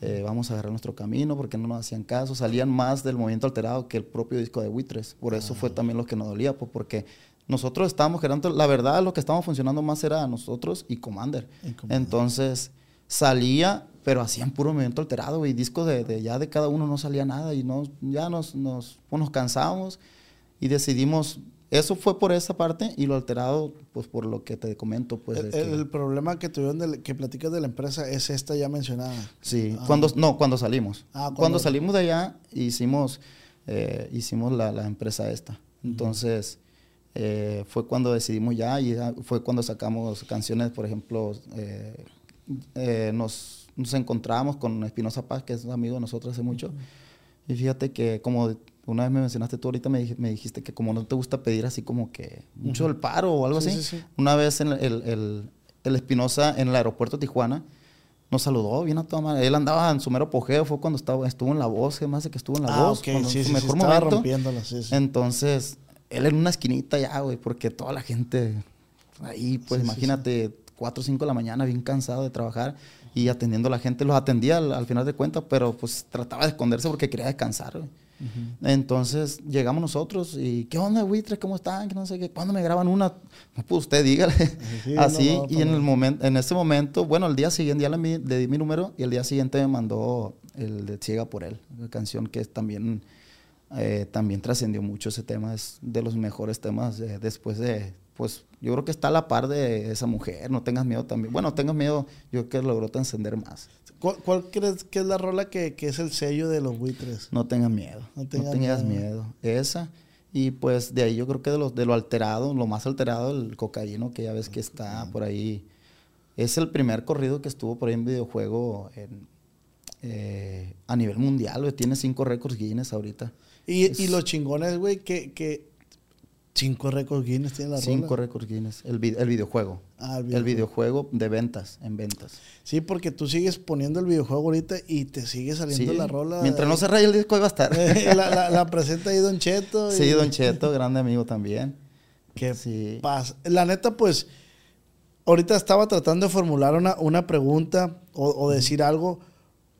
eh, vamos a agarrar nuestro camino porque no nos hacían caso, salían más del movimiento alterado que el propio disco de Buitres. Por eso fue ah. también lo que nos dolía, pues porque nosotros estábamos generando, la verdad lo que estábamos funcionando más era nosotros y Commander. Entonces salía, pero hacían puro movimiento alterado y discos de, ya de cada uno no salía nada y no, ya nos, nos, pues nos cansábamos y decidimos eso fue por esa parte y lo alterado, pues por lo que te comento. Pues, el, problema que tuvieron, que platicas de la empresa, es esta ya mencionada. Sí, ah. cuando, no, cuando salimos. Ah, cuando... salimos de allá, hicimos, eh, hicimos la, la, empresa esta. Entonces, eh, fue cuando decidimos ya y fue cuando sacamos canciones, por ejemplo, eh, nos, nos encontramos con Espinosa Paz, que es un amigo de nosotros hace mucho. Y fíjate que como una vez me mencionaste tú ahorita, me, me, dijiste que como no te gusta pedir así como que mucho el paro o algo así. Una vez en el, el, el, Espinosa en el aeropuerto de Tijuana nos saludó bien a toda madre. Él andaba en su mero pojeo, fue cuando estaba, estuvo en la voz, más de que estuvo en la ah, voz. Okay. Sí, su mejor momento. Entonces, él en una esquinita ya, güey, porque toda la gente ahí, pues imagínate, 4 o 5 de la mañana, bien cansado de trabajar y atendiendo a la gente. Los atendía al, al final de cuentas, pero pues trataba de esconderse porque quería descansar, güey. Entonces llegamos nosotros y, ¿qué onda, buitres? ¿Cómo están? Que no sé qué. ¿Cuándo me graban una? pues usted dígale. Así, y en, el momento, en ese momento, bueno, el día siguiente ya le, di mi número y el día siguiente me mandó el de Ciega por él, una canción que también, eh, también trascendió mucho ese tema. Es de los mejores temas después de pues yo creo que está a la par de esa mujer, no tengas miedo también. Bueno, tengas miedo, yo creo que logró trascender más. ¿Cuál, crees que es la rola que, es el sello de los buitres? No tengas miedo. No, tengas miedo. Esa. Y pues de ahí yo creo que de lo, de lo alterado, lo más alterado, el cocaíno, que ya ves que está por ahí. Es el primer corrido que estuvo por ahí en videojuego eh, a nivel mundial, Tiene cinco récords Guinness ahorita. Y, y los chingones, güey, que, que Cinco récords Guinness tiene la Cinco récords Guinness. El, el videojuego. Ah, el videojuego. El videojuego de ventas, en ventas. Sí, porque tú sigues poniendo el videojuego ahorita y te sigue saliendo la rola. Mientras no se raya el disco, ahí va a estar. la, la, presenta ahí Don Cheto. Sí, Don Cheto, grande amigo también. Qué sí. pasa. La neta, pues, ahorita estaba tratando de formular una, una pregunta o, o, decir algo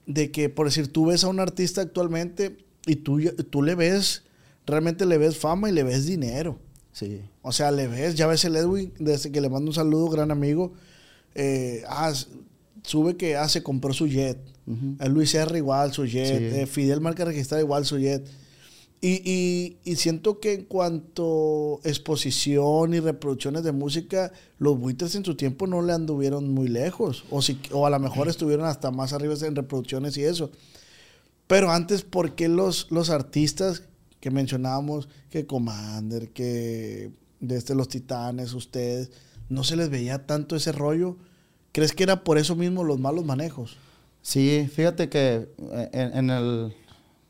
de que, por decir, tú ves a un artista actualmente y tú, tú le ves realmente le ves fama y le ves dinero. Sí. O sea, le ves, ya ves el Edwin, desde que le mando un saludo, gran amigo, eh, ah, sube que ah, se compró su jet. El Luis R igual su jet. Eh, Fidel marca registrada igual su jet. Y, y, siento que en cuanto exposición y reproducciones de música, los buitres en su tiempo no le anduvieron muy lejos. O, si, o a lo mejor estuvieron hasta más arriba en reproducciones y eso. Pero antes, ¿por qué los, los artistas que mencionábamos, que Commander, que desde este, los Titanes, ustedes, no se les veía tanto ese rollo. ¿Crees que era por eso mismo los malos manejos? Sí, fíjate que eh, en, el,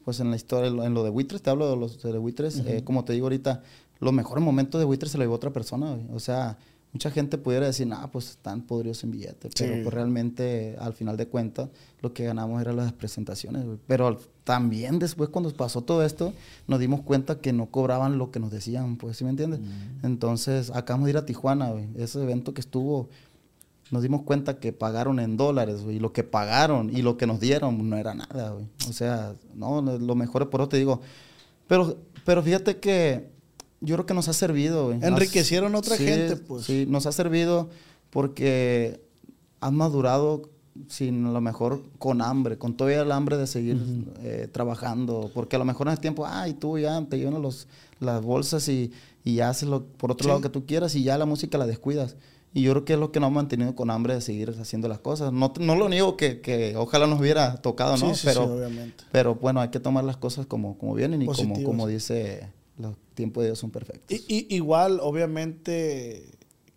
pues en la historia, en lo de Buitres, te hablo de los de Buitres, eh, como te digo ahorita, los mejores momentos de Buitres se lo llevó otra persona, o sea, mucha gente pudiera decir, ah, pues están podridos en billetes, pero pues realmente al final de cuentas lo que ganamos eran las presentaciones, Pero también después cuando pasó todo esto, nos dimos cuenta que no cobraban lo que nos decían, pues, ¿sí me entiendes? Mm. Entonces, acabamos de ir a Tijuana, ese evento que estuvo, nos dimos cuenta que pagaron en dólares, y lo que pagaron y lo que nos dieron no era nada, O sea, no, lo mejor es por eso te digo. Pero, pero fíjate que yo creo que nos ha servido. Enriquecieron a otra gente, pues. Sí, nos ha servido porque han madurado sin a lo mejor con hambre, con todavía el hambre de seguir eh, trabajando, porque a lo mejor en ese tiempo, ay, tú ya te llenas los, las bolsas y, y haces lo por otro lado que tú quieras y ya la música la descuidas. Y yo creo que es lo que nos ha mantenido con hambre de seguir haciendo las cosas. No, no lo niego que, que ojalá nos hubiera tocado, ¿no? pero, pero bueno, hay que tomar las cosas como, como vienen y como, como dice tiempos de Dios son perfectos. Y, igual, obviamente,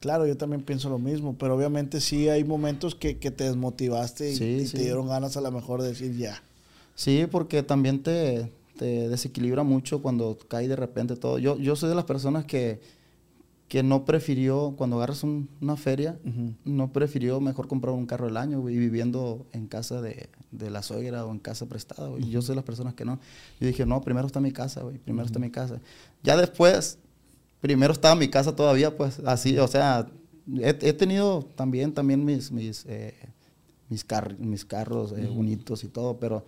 claro, yo también pienso lo mismo, pero obviamente sí hay momentos que, te desmotivaste y, te dieron ganas a lo mejor de decir ya. Sí, porque también te, desequilibra mucho cuando cae de repente todo. Yo, yo soy de las personas que, que no prefirió, cuando agarras un- una feria, no prefirió mejor comprar un carro del año, y viviendo en casa de, de la suegra o en casa prestada, güey. Yo soy las personas que no. Yo dije, no, primero está mi casa, güey, primero está mi casa. Ya después, primero estaba mi casa todavía, pues, así, o sea, he, he tenido también, también mis, mis, eh, mis, car- mis carros eh, bonitos y todo, pero,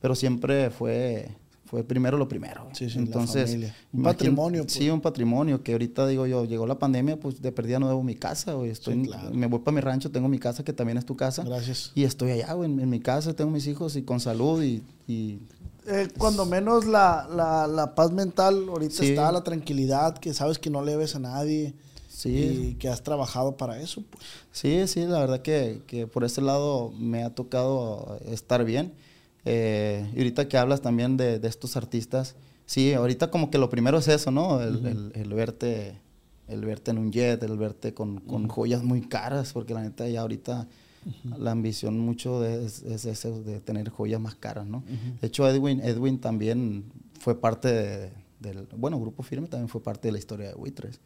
pero siempre fue, fue primero lo primero. Sí, sí, Entonces. Un patrimonio, pues. Sí, un patrimonio que ahorita digo yo, llegó la pandemia, pues de perdida no debo mi casa, güey. Estoy, Sí, claro. Me voy para mi rancho, tengo mi casa que también es tu casa. Gracias. Y estoy allá, güey, en, en mi casa, tengo mis hijos y con salud y, y Eh, cuando menos la, la, la paz mental, ahorita Sí. está la tranquilidad, que sabes que no le debes a nadie sí. y que has trabajado para eso. Pues. Sí, sí, la verdad que, que por ese lado me ha tocado estar bien. Eh, y ahorita que hablas también de, de estos artistas, sí, ahorita como que lo primero es eso, ¿no? El, el- el verte el verte en un jet, el verte con, con joyas muy caras, porque la neta ya ahorita la ambición mucho de- es, es eso de tener joyas más caras, ¿no? De hecho, Edwin, Edwin también fue parte de- del, bueno, Grupo Firme también fue parte de la historia de Buitres.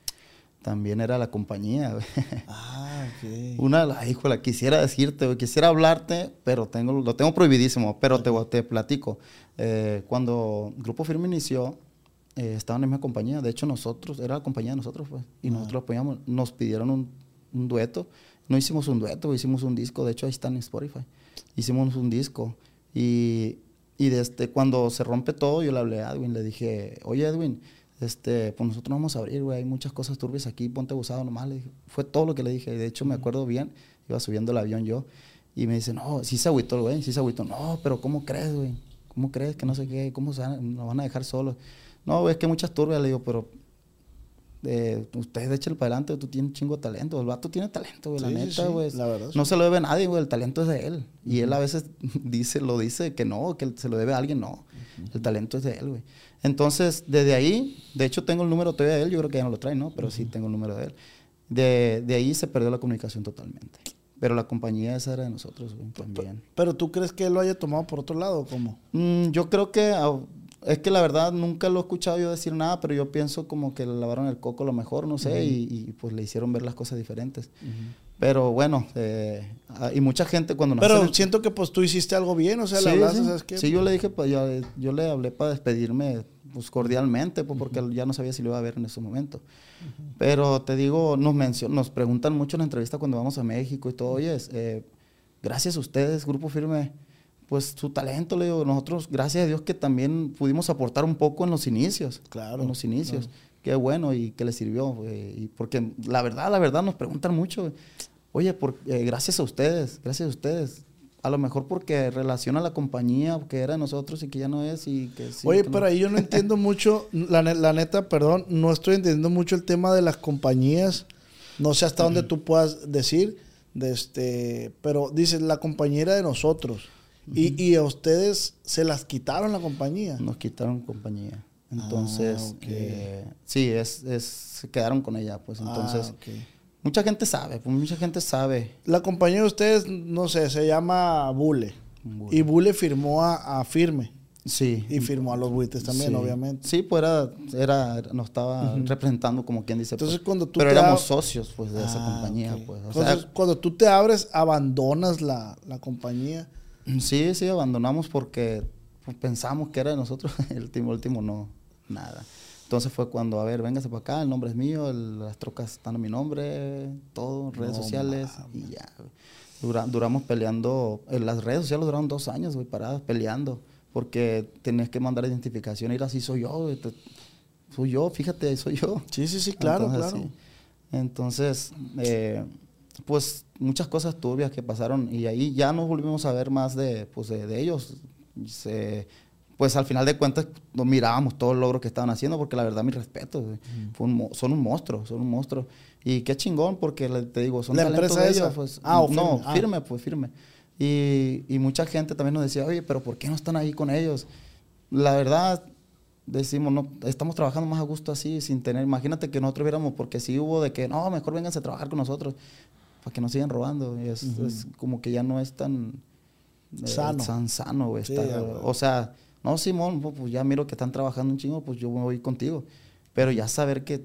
También era la compañía. Ah, ok. Una de las, híjole, quisiera decirte, quisiera hablarte, pero tengo, lo tengo prohibidísimo, pero te, te platico. Eh, cuando Grupo Firme inició, eh, estaban en mi compañía, de hecho nosotros, era la compañía de nosotros, pues, y nosotros apoyamos, nos pidieron un, un dueto, no hicimos un dueto, hicimos un disco, de hecho ahí está en Spotify, hicimos un disco, y, y desde cuando se rompe todo, yo le hablé a Edwin, le dije, oye Edwin, este, pues nosotros no vamos a abrir, güey, hay muchas cosas turbias aquí, ponte abusado nomás, le dije. Fue todo lo que le dije, de hecho me acuerdo bien, iba subiendo el avión yo, y me dice, no, sí se agüitó, güey, sí se agüitó, no, pero ¿cómo crees, güey? ¿Cómo crees que no sé qué? ¿Cómo se van, nos van a dejar solos? No, güey, es que muchas turbias, le digo, pero eh, ustedes para adelante, tú tienes un chingo de talento, el vato tiene talento, güey, la Sí, neta, güey. la verdad, No se lo debe a nadie, güey, el talento es de él. Y él a veces dice, lo dice que no, que se lo debe a alguien, no. El talento es de él, güey. Entonces, desde ahí, de hecho tengo el número todavía de él, yo creo que ya no lo trae, ¿no? Pero sí tengo el número de él. De, de ahí se perdió la comunicación totalmente. Pero la compañía esa era de nosotros, güey, también. Pero tú crees que él lo haya tomado por otro lado, ¿cómo? Mm, yo creo que ah, es que la verdad nunca lo he escuchado yo decir nada, pero yo pienso como que le lavaron el coco a lo mejor, no sé, y, y, pues le hicieron ver las cosas diferentes. Pero bueno, eh, ah, y mucha gente cuando nos Pero hacen- siento que pues tú hiciste algo bien, o sea, le Sí, hablaste, sí. ¿sabes qué? Sí, yo le dije, pues yo, yo le hablé para despedirme pues, cordialmente, pues, porque ya no sabía si lo iba a ver en ese momento. Pero te digo, nos, nos preguntan mucho en la entrevista cuando vamos a México y todo, oye, eh, gracias a ustedes, Grupo Firme, pues su talento, le digo, nosotros, gracias a Dios que también pudimos aportar un poco en los inicios. Claro, En los inicios. Qué bueno y que les sirvió. güey, y porque la verdad, la verdad, nos preguntan mucho, oye, por, eh, gracias a ustedes, gracias a ustedes. A lo mejor porque relaciona la compañía que era de nosotros y que ya no es y que sí, Oye, que no- pero ahí yo no entiendo mucho, la, la neta, perdón, no estoy entendiendo mucho el tema de las compañías. No sé hasta dónde tú puedas decir, de este, pero dices, la compañía era de nosotros. Y, y a ustedes se las quitaron la compañía. nos quitaron compañía. Entonces, Ah, ok. eh, sí, es, es, se quedaron con ella, pues entonces, Ah, ok. mucha gente sabe, pues mucha gente sabe. La compañía de ustedes, no sé, se llama Bule. Bule. Y Bule firmó a, a Firme. Sí. Y firmó a los buitres también, Sí. obviamente. Sí, pues era, era, nos estaba representando como quien dice. Entonces, pues. cuando tú Pero te éramos socios, pues, de esa Ah, compañía, ok. pues. O Entonces, sea, cuando tú te abres, abandonas la, la compañía. Sí, sí, abandonamos porque pensamos que era de nosotros. El último, último no, nada. Entonces fue cuando, a ver, véngase para acá, el nombre es mío, el- las trocas están a mi nombre, todo, redes No sociales y ya. Dura- duramos peleando, en las redes sociales duraron dos años, güey, paradas peleando, porque tenías que mandar identificación, ir así soy yo, te- soy yo, fíjate, soy yo. Sí, sí, sí, claro, Entonces, claro. sí. Entonces, eh, pues muchas cosas turbias que pasaron y ahí ya nos volvimos a ver más de, pues, de, de ellos. Se- pues al final de cuentas nos mirábamos todo el logro que estaban haciendo porque la verdad mi respeto, güey. Fue un mo- son un monstruo, son un monstruo. Y qué chingón porque te digo, son ¿La talentos empresa de ellos, pues, Ah, o no, firme. Ah. firme, pues firme. Y, y mucha gente también nos decía, oye, pero ¿por qué no están ahí con ellos? La verdad, decimos, no, estamos trabajando más a gusto así, sin tener, imagínate que nosotros viéramos, porque sí hubo de que, no, mejor vénganse a trabajar con nosotros, para que nos sigan robando. Y es, es como que ya no es tan eh, Sano. tan sano, güey. Sí, ya, güey. o sea, no, Simón, pues pues ya miro que están trabajando un chingo, pues yo me voy contigo. Pero ya saber que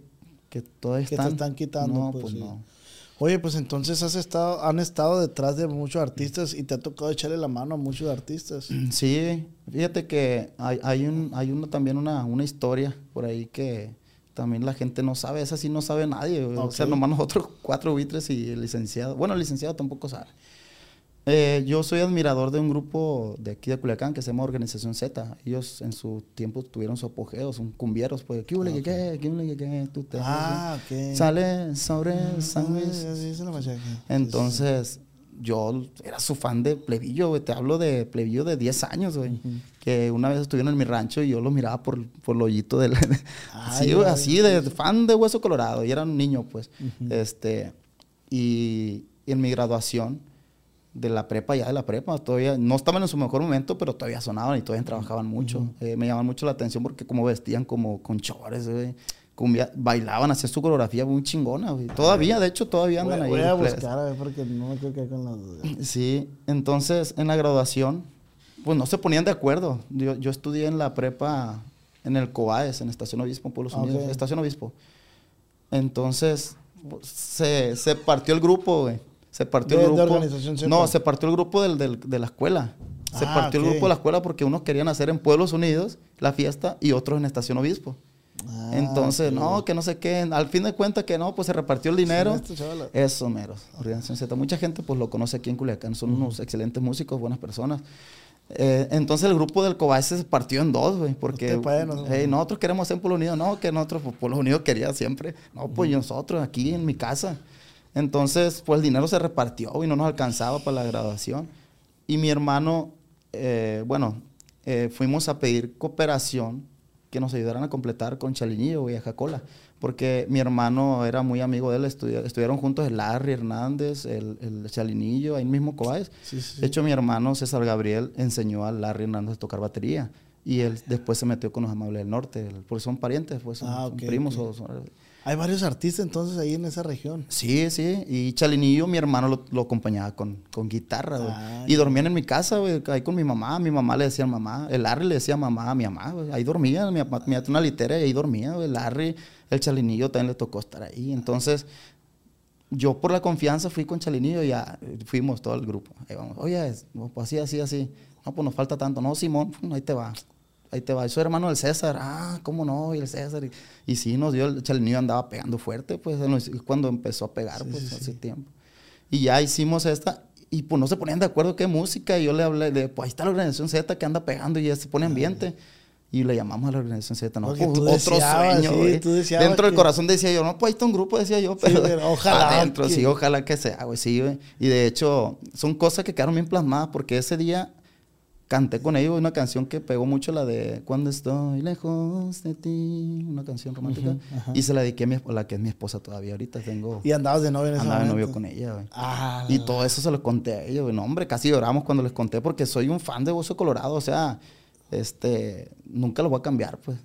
que todavía Que te están. están quitando, No, pues, pues, sí. no. Oye, pues entonces has estado, han estado detrás de muchos artistas y te ha tocado echarle la mano a muchos artistas. Sí, fíjate que hay, hay, un, hay uno, también una, una historia por ahí que también la gente no sabe, esa sí no sabe nadie, güey. o sea, nomás nosotros cuatro buitres y el licenciado, bueno, el licenciado tampoco sabe. Eh, yo soy admirador de un grupo de aquí de Culiacán que se llama Organización Z. Ellos en su tiempo tuvieron su apogeo, son cumbieros, pues, ¿qué huele que qué? ¿Qué huele que qué? Tú te Ah, ok. Sale sobre Ah, machaca. Entonces, yo era su fan de plebillo, güey. Te hablo de plebillo de 10 años, güey. Que una vez estuvieron en mi rancho y yo lo miraba por, por el hoyito del... Ay, sí, güey, ay. así, de fan de Hueso Colorado. Y era un niño, pues. Este... Y, y en mi graduación de la prepa, ya de la prepa, todavía... No estaban en su mejor momento, pero todavía sonaban y todavía trabajaban mucho. Eh, me llamaban mucho la atención porque como vestían como con chores, güey. Cumbia, bailaban, hacían su coreografía muy chingona, güey. Todavía, de hecho, todavía Voy, andan ahí. voy a buscar a ver porque no creo que con las... Sí, entonces en la graduación, pues no se ponían de acuerdo. Yo, yo estudié en la prepa en el COBAES, en Estación Obispo, en Pueblos Ok. Unidos, Estación Obispo. Entonces pues, se, se partió el grupo, güey. Se partió De- el de grupo. Organización Z. No, se partió el grupo del, del- de la escuela. Se Ah, partió ok. el grupo de la escuela porque unos querían hacer en Pueblos Unidos la fiesta y otros en Estación Obispo. Ah, Entonces, ok. no, que no sé qué. Al fin de cuentas que no, pues se repartió el dinero. Sí, este. Eso, mero. Organización Z. Mucha gente pues lo conoce aquí en Culiacán. Son unos excelentes músicos, buenas personas. Eh, entonces el grupo del Cobás se partió en dos, güey. Porque hey, nosotros queremos hacer Pueblo Unido. No, que nosotros, pues, Pueblo Unido quería siempre. No, pues nosotros aquí en mi casa. Entonces, pues el dinero se repartió y no nos alcanzaba para la graduación. Y mi hermano, eh, bueno, eh, fuimos a pedir cooperación que nos ayudaran a completar con Chalinillo y a Jacola. Porque mi hermano era muy amigo de él, estudia- estudiaron juntos el Larry Hernández, el, el Chalinillo, ahí mismo Cobaes. Sí, sí. De hecho, mi hermano César Gabriel enseñó a Larry Hernández a tocar batería. Y él después se metió con los Amables del Norte, porque son parientes, pues son, Ah, son primos. o son- Hay varios artistas entonces ahí en esa región. Sí, sí. Y Chalinillo, mi hermano, lo, lo acompañaba con, con guitarra, güey. Ah, y dormían en mi casa, güey, ahí con mi mamá. Mi mamá le decía mamá. El Larry le decía mamá a mi mamá, güey. Ahí dormía. Mi mamá tenía una litera y ahí dormía, güey. El Larry, el Chalinillo también le tocó estar ahí. Entonces, yo por la confianza fui con Chalinillo y ya fuimos todo el grupo. Ahí vamos. Oye, es- pues así, así, así. No, pues nos falta tanto. No, Simón, ahí te va. Ahí te va. Soy hermano del César. Ah, ¿cómo no? Y el César. Y, y sí, nos dio, el Chalinillo andaba pegando fuerte, pues, cuando empezó a pegar, pues, hace tiempo. Y ya hicimos esta, y pues no se ponían de acuerdo qué música, y yo le hablé de, pues ahí está la organización Z que anda pegando y ya se pone ambiente. Y le llamamos a la organización Z, ¿no? Pues, otro deseabas, sueño, sí, güey. Dentro del que- corazón decía yo, no, pues ahí está un grupo, decía yo, pero, pero ojalá adentro, que- sí, ojalá que sea, güey, sí, güey. Y de hecho, son cosas que quedaron bien plasmadas, porque ese día canté con ellos una canción que pegó mucho, la de Cuando estoy lejos de ti, una canción romántica, y se la dediqué a mi, a la que es mi esposa todavía ahorita, tengo... Y andabas de novio en ese Andaba de novio con ella, güey. Ah, Y todo eso se lo conté a ellos, güey. No, hombre, casi lloramos cuando les conté porque soy un fan de Hueso Colorado. O sea, este, nunca lo voy a cambiar, pues.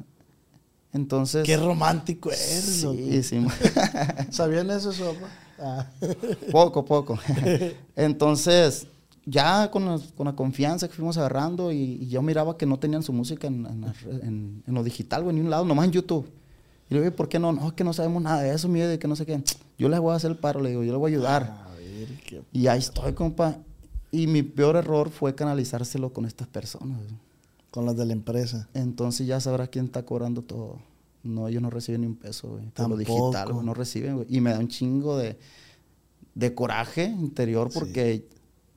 Entonces. qué romántico eres. Sí, sí. ¿Sabían eso, su papá? Ah. poco, poco. Entonces, ya con, la- con la confianza que fuimos agarrando y, y yo miraba que no tenían su música en, en, en- en lo digital, güey, ni un lado, nomás en YouTube. Y le digo, ¿por qué no? No, es que no sabemos nada de eso, mire, de que no sé qué. Yo les voy a hacer el paro, le digo, yo les voy a ayudar. A ver, qué- Y ahí estoy, compa. Y mi peor error fue canalizárselo con estas personas. güey. Con las de la empresa. Entonces ya sabrás quién está cobrando todo. No, ellos no reciben ni un peso, güey. Por lo Tampoco. digital, güey, no reciben, güey. Y me da un chingo de, de coraje interior porque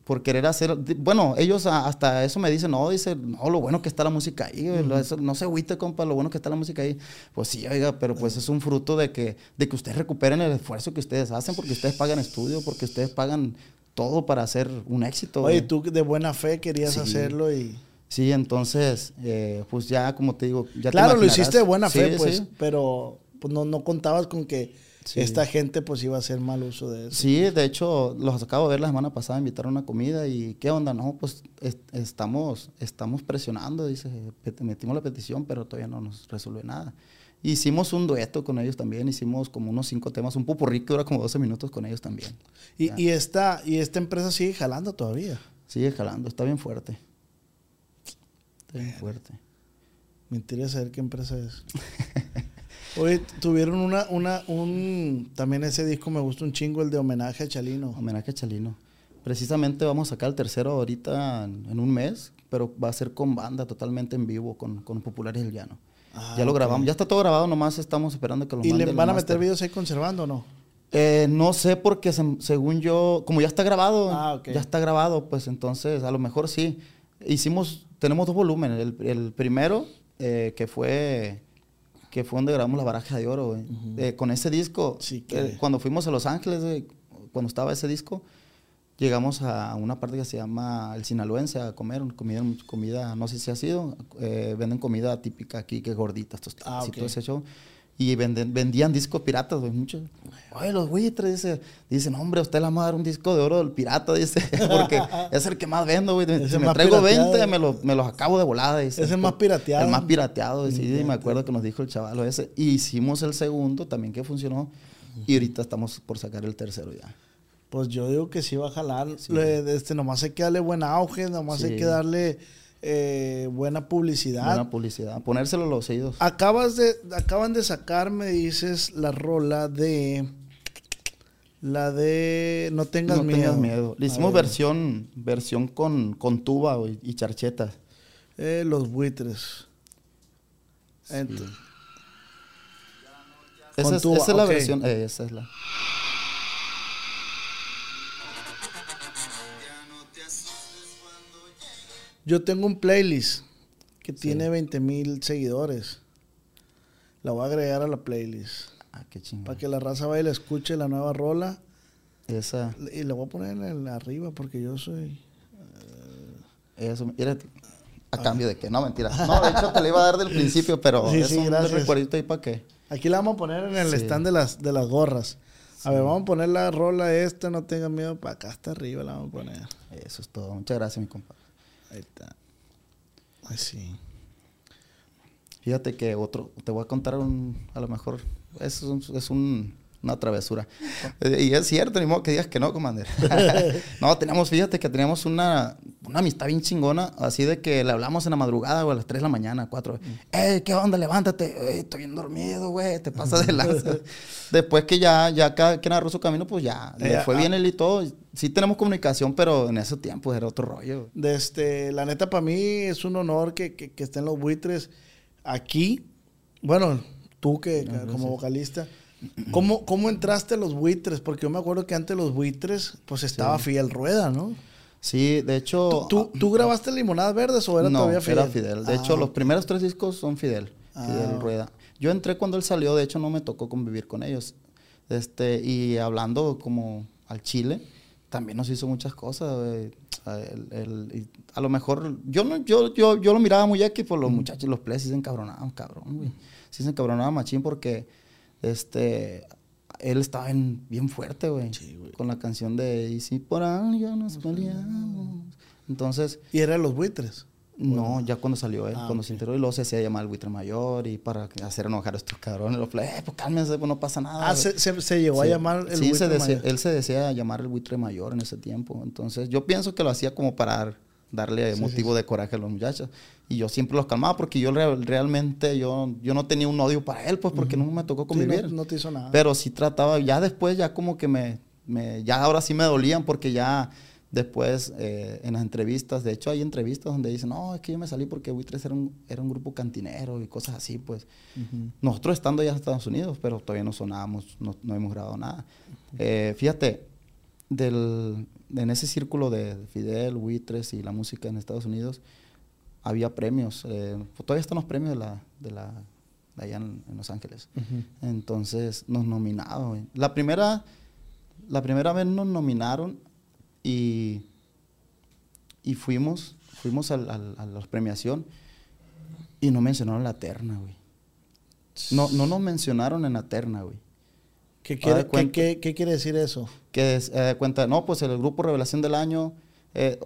por querer hacer... Bueno, ellos hasta eso me dicen, no, dice, no, lo bueno que está la música ahí, güey, lo- eso- no se agüite, compa, lo bueno que está la música ahí. Pues sí, oiga, pero pues es un fruto de que, de que ustedes recuperen el esfuerzo que ustedes hacen, porque ustedes pagan estudio, porque ustedes pagan todo para hacer un éxito. Oye, güey. tú de buena fe querías Sí. hacerlo y... Sí, entonces, eh, pues ya, como te digo, ya te claro, lo imaginarás. hiciste de buena fe, Sí, pues, sí. pero pues, no, no contabas con que Sí. esta gente pues iba a hacer mal uso de eso. Sí, de hecho, los acabo de ver la semana pasada, invitaron a una comida y ¿qué onda? No, pues es- estamos, estamos presionando, dice, metimos la petición, pero todavía no nos resuelve nada. Hicimos un dueto con ellos también, hicimos como unos cinco temas, un popurrí que dura como 12 minutos con ellos también. Y, y, esta, y esta empresa sigue jalando todavía. Sigue jalando, está bien fuerte. Está bien fuerte. Me interesa saber qué empresa es. Oye, tuvieron una, una, un, también ese disco me gusta un chingo, el de homenaje a Chalino. Homenaje a Chalino. Precisamente vamos a sacar el tercero ahorita en, en un mes, pero va a ser con banda, totalmente en vivo, con, con Populares del Llano. Ah, ya lo grabamos, ya está todo grabado, nomás estamos esperando que lo ¿Y le manden van a meter videos ahí conservando o no? Eh, no sé porque se- según yo, como ya está grabado, Ah, ya está grabado, pues entonces a lo mejor sí. Hicimos, tenemos dos volúmenes. El, el primero, eh, que fue que fue donde grabamos la baraja de oro, güey. Eh, con ese disco, Sí, que- eh, cuando fuimos a Los Ángeles, güey, cuando estaba ese disco, llegamos a una parte que se llama El Sinaloense a comer, comida, comida no sé si ha sido, eh, venden comida típica aquí, que gorditas, tostadas Ah, y ok. todo ese show. Y venden, vendían discos piratas, güey, muchos. Oye, los buitres, dice, dicen, hombre, usted le vamos a dar un disco de oro del pirata, dice, porque es el que más vendo, güey. Si me traigo pirateado. 20, me, lo- me los acabo de volada, dice. Es el más pirateado. El más pirateado, sí, Fíjate. me acuerdo que nos dijo el chaval ese. Y hicimos el segundo también que funcionó. Y ahorita estamos por sacar el tercero ya. Pues yo digo que sí va a jalar. Le- este, nomás hay que darle buen auge, nomás hay Sí. que darle eh, buena publicidad. Buena publicidad. Ponérselo a los oídos. Acabas de, acaban de sacar, me dices, la rola de. La de No tengas no miedo. tengas miedo. Le hicimos ver, versión, versión con, con tuba güey, y charchetas. eh, los buitres. Ent- Esa, es, tuba, esa es la versión. eh, esa es la. Yo tengo un playlist que tiene 20 mil seguidores. La voy a agregar a la playlist. Ah, qué chingón. Para que la raza vaya y la escuche la nueva rola. Esa. Y la voy a poner en el arriba porque yo soy. Eso, mira, a cambio de que, no, mentira. No, de hecho te la iba a dar del principio, pero Sí, es sí, un gracias. recuerdito ahí para qué. Aquí la vamos a poner en el Sí. stand de las, de las gorras. A ver, vamos a poner la rola esta, no tengan miedo, para acá hasta arriba la vamos a poner. Eso es todo. Muchas gracias, mi compadre. Ahí está. Ay, sí. Fíjate que otro, te voy a contar un, a lo mejor, es, un- es un- una travesura. Eh, Y es cierto, ni modo que digas que no, commander. no, teníamos, fíjate que teníamos una, una amistad bien chingona, así de que le hablamos en la madrugada, o a las 3 de la mañana, 4. ¡Ey, qué onda, levántate! "Ey, estoy bien dormido, güey, te pasas de lanza. Después que ya, ya cada quien agarró su camino, pues ya, le Eh, fue ah. bien él y todo. Sí tenemos comunicación, pero en ese tiempo era otro rollo. De este, la neta, para mí es un honor que, que, que estén los buitres aquí. Bueno, tú que como vocalista. ¿Cómo, ¿Cómo entraste a los buitres? Porque yo me acuerdo que antes los buitres, pues estaba Fidel Rueda, ¿no? Sí, de hecho... ¿Tú, tú grabaste Limonadas Verdes o era no, todavía Fidel? era Fidel. De Ah, hecho, los primeros tres discos son Fidel. Ah. Fidel Rueda. Yo entré cuando él salió, de hecho no me tocó convivir con ellos. Este, y hablando como al Chile, también nos hizo muchas cosas. A, el- el- a lo mejor, yo no, yo, yo, yo lo miraba muy X por los muchachos, los players sí se encabronaban, cabrón, güey. Sí se encabronaban machín porque este él estaba en- bien fuerte, güey. con la canción de Y si por algo nos peleamos. Entonces, Y eran los buitres. no, ya cuando salió él, Ah, cuando se enteró y luego se hacía llamar el buitre mayor y para hacer enojar a estos cabrones, los play, eh, pues cálmense, pues no pasa nada. Ah, se, se, se llegó a Sí. llamar el Sí, se buitre decía- mayor. él se decía llamar el buitre mayor en ese tiempo. Entonces, yo pienso que lo hacía como para darle Sí, motivo de coraje a los muchachos. Y yo siempre los calmaba porque yo real- realmente yo, yo no tenía un odio para él, pues porque no me tocó convivir. no, no te hizo nada. Pero sí trataba, ya después ya como que me, me- ya ahora sí me dolían porque ya después eh, en las entrevistas, de hecho hay entrevistas donde dicen, no, es que yo me salí porque Buitres era un, era un grupo cantinero y cosas así, pues. Nosotros estando ya en Estados Unidos, pero todavía no sonábamos, no, no hemos grabado nada. Eh, fíjate, del, en ese círculo de Fidel, Buitres y la música en Estados Unidos, había premios. eh, todavía están los premios de la, de la de allá en, en Los Ángeles. Entonces nos nominaron. La primera, la primera vez nos nominaron y, y fuimos, fuimos al- al- a la premiación y no mencionaron la terna, güey. No, no nos mencionaron en la terna, güey. ¿Qué, quiere, de qué, cuenta. qué- qué quiere decir eso? que es, eh, cuenta, no, pues el grupo Revelación del Año, eh,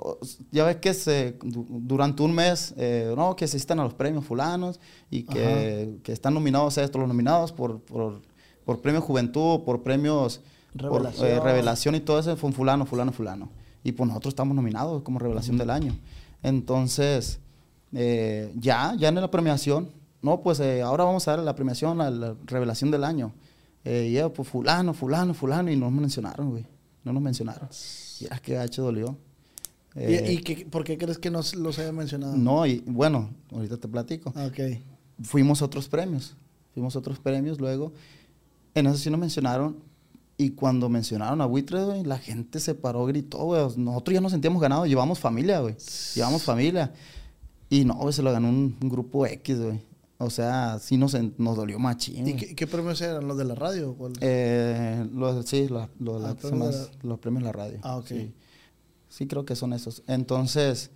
ya ves que se, du- durante un mes, eh, no, que asistan a los premios fulanos y que, que están nominados a estos, los nominados por, por, por premio Juventud, por premios por, eh, Revelación. Revelación y todo eso, fue un fulano, fulano, fulano. Y pues nosotros estamos nominados como Revelación del Año. Entonces, eh, ya, ya en la premiación, no, pues ahora vamos a dar la premiación, la, la revelación del año. Eh, y yo, pues fulano, fulano, fulano, y no nos mencionaron, güey. No nos mencionaron. Y era que H dolió. ¿Y, Eh, y qué- por qué crees que no los haya mencionado? No, y bueno, ahorita te platico. Ah, Ok. Fuimos a otros premios. Fuimos a otros premios luego. En eso sí nos mencionaron. Y cuando mencionaron a Buitres, güey, la gente se paró, gritó, güey. Nosotros ya nos sentíamos ganados. Llevamos familia, güey. Llevamos familia. Y no, güey, se lo ganó un, un grupo X, güey. O sea, sí nos, nos dolió machín. ¿Y qué, qué premios eran? ¿Los de la radio? Eh, los, sí, la- lo- la- Ah, son premios las- de los premios de la radio. Ah, ok. Sí. Sí, creo que son esos. Entonces,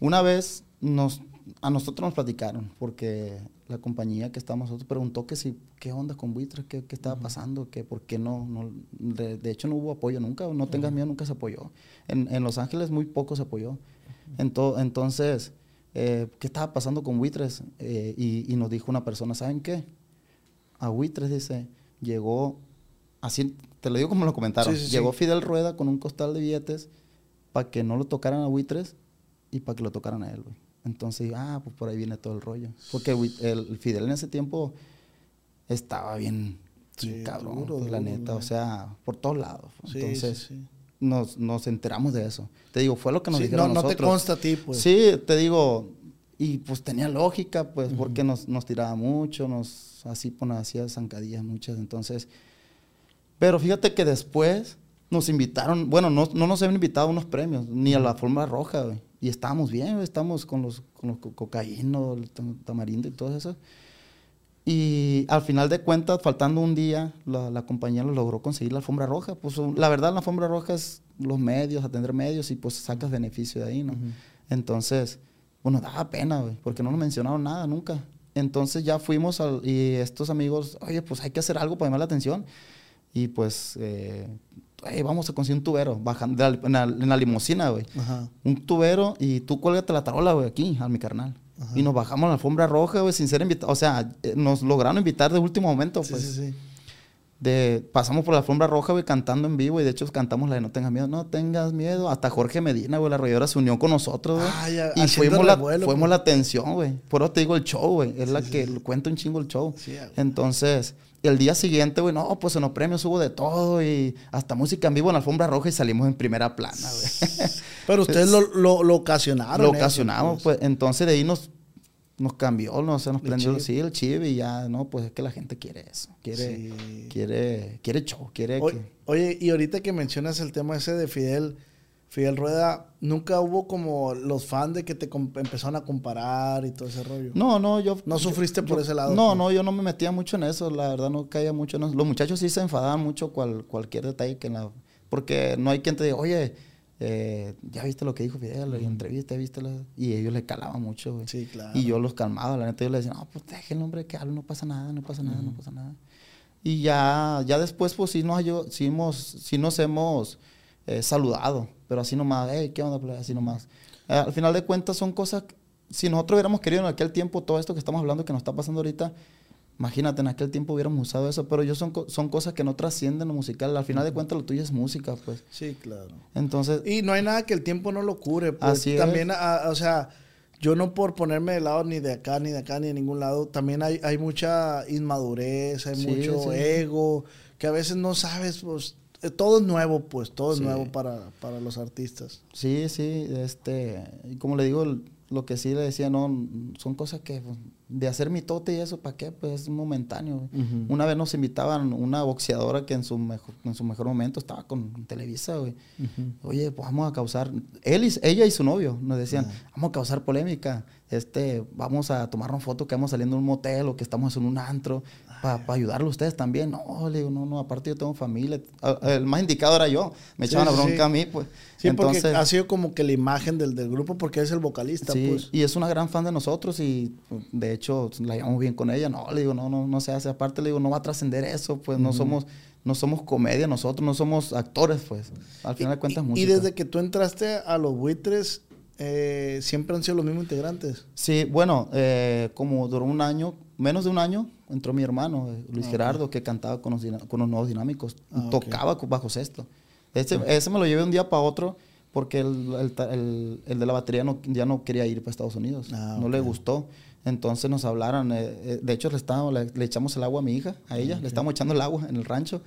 una vez nos, a nosotros nos platicaron, porque la compañía que estábamos nosotros preguntó que si, qué onda con Buitres, qué, qué estaba pasando, que por qué no, no de, de hecho no hubo apoyo nunca, no tengas miedo, nunca se apoyó. En, en Los Ángeles muy poco se apoyó. Ento- entonces, eh, ¿qué estaba pasando con Buitres? Eh, y, y nos dijo una persona, ¿saben qué? A Buitres, dice, llegó, así, te lo digo como lo comentaron, Sí, sí, sí. llegó Fidel Rueda con un costal de billetes para que no lo tocaran a Buitres y para que lo tocaran a él, güey. Entonces, ah, pues por ahí viene todo el rollo. Porque el, el Fidel en ese tiempo estaba bien, Sí, cabrón, duro, pues, la duro, neta, o sea, por todos lados. Sí, Entonces, sí, sí. Nos, nos enteramos de eso. Te digo, fue lo que nos Sí, dijeron no, a no te nosotros. consta a ti, pues. Sí, te digo, y pues tenía lógica, pues, porque nos, nos tiraba mucho, nos, así, pues, nos hacía zancadillas muchas, entonces, pero fíjate que después nos invitaron, bueno, no, no nos habían invitado a unos premios, ni a la forma roja, güey, y estábamos bien, güey, estábamos con los, con los co- cocaíno, el tam- tamarindo y todo eso, y al final de cuentas, faltando un día, la, la compañía lo logró conseguir la alfombra roja. Pues la verdad, la alfombra roja es los medios, atender medios y pues sacas beneficio de ahí, ¿no? Entonces, bueno, daba pena, güey, porque no nos mencionaron nada nunca. Entonces ya fuimos al- y estos amigos, oye, pues hay que hacer algo para llamar la atención. Y pues, eh, "Ey, vamos a conseguir un tubero, bajando la- en, la, en la limusina, güey. Un tubero y tú cuélgate la tarola, güey, aquí, a mi carnal. Y nos bajamos a la alfombra roja, güey, sin ser invitados. O sea, eh, nos lograron invitar de último momento, pues. sí, sí. De, pasamos por la alfombra roja, güey, cantando en vivo. Y de hecho cantamos la de No tengas miedo, no tengas miedo. Hasta Jorge Medina, güey, la arrolladora se unió con nosotros, güey. Ah, ya, y fuimos la, revuelo, fuimos pues. la atención, güey. Por eso te digo el show, güey. Es la que cuenta un chingo el show. Sí, güey. Entonces, el día siguiente, güey, no, pues en los premios hubo de todo. Y hasta música en vivo en alfombra roja y salimos en primera plana, güey. Pero ustedes lo, lo, lo ocasionaron. lo eso, ocasionamos, pues. Entonces de ahí nos, nos cambió, no sé, nos El prendió chip. sí, el chip y ya, no, pues es que la gente quiere eso. Quiere, Sí. quiere, quiere show, quiere que- oye, y ahorita que mencionas el tema ese de Fidel, Fidel Rueda, nunca hubo como los fans de que te empezaron a comparar y todo ese rollo. No, no, yo... ¿No yo- sufriste por yo- ese lado, No, no, yo no me metía mucho en eso, la verdad no caía mucho en eso. Los muchachos sí se enfadaban mucho cual, cualquier detalle que en la... Porque no hay quien te diga, oye, eh, ya viste lo que dijo Fidel, en entrevista, viste la... Y ellos le calaban mucho, güey. Sí, claro. Y yo los calmaba, la neta, yo les decía, no, pues déjenlo, hombre, que hable, no pasa nada, no pasa nada, no pasa nada. Y ya, ya después, pues sí nos, sí hemos, sí nos hemos eh, saludado, pero así nomás, hey, ¿qué onda? plebe?", Así nomás. Eh, al final de cuentas son cosas, que- si nosotros hubiéramos querido en aquel tiempo todo esto que estamos hablando que nos está pasando ahorita, imagínate, en aquel tiempo hubiéramos usado eso, pero yo son, son cosas que no trascienden lo musical. Al final de cuentas lo tuyo es música, pues. Sí, claro. Entonces, Y no hay nada que el tiempo no lo cure. Pues. Así es. También, ah, o sea, yo no por ponerme de lado ni de acá, ni de acá, ni de ningún lado, también hay, hay mucha inmadurez, hay Sí, mucho sí. ego, que a veces no sabes, pues, todo es nuevo, pues, todo es Sí. nuevo para, para los artistas. Sí, sí, este, y como le digo, lo que sí le decía, no, son cosas que pues, de hacer mitote y eso, ¿para qué? Pues es momentáneo. Una vez nos invitaban una boxeadora que en su mejor, en su mejor momento estaba con Televisa, güey. Oye, pues vamos a causar, él y, ella y su novio nos decían, vamos a causar polémica, este, vamos a tomarnos fotos que vamos saliendo de un motel o que estamos en un antro, para ayudarlo a ustedes también. No, le digo, no, no, aparte yo tengo familia. El más indicado era yo, me Sí, echaban la bronca sí. a mí, pues. Sí, Entonces, porque ha sido como que la imagen del, del grupo, porque es el vocalista, Sí, pues. y es una gran fan de nosotros y pues, de hecho la llevamos bien con ella. No, le digo, no, no, no se hace. Aparte le digo, no va a trascender eso, pues no somos, no somos comedia nosotros, no somos actores, pues. Al final de cuentas, y, música. y desde que tú entraste a los buitres, eh, siempre han sido los mismos integrantes. Sí, bueno, eh, como duró un año, menos de un año, entró mi hermano, eh, Luis Gerardo, que cantaba con los, con los nuevos dinámicos. Ah, tocaba bajo sexto. Ese, ese me lo llevé un día para otro porque el, el ta- el- el de la batería no, ya no quería ir para Estados Unidos. Ah, no le gustó. Entonces nos hablaron, eh, eh, de hecho le, estábamos, le, le echamos el agua a mi hija, a ella, le estábamos echando el agua en el rancho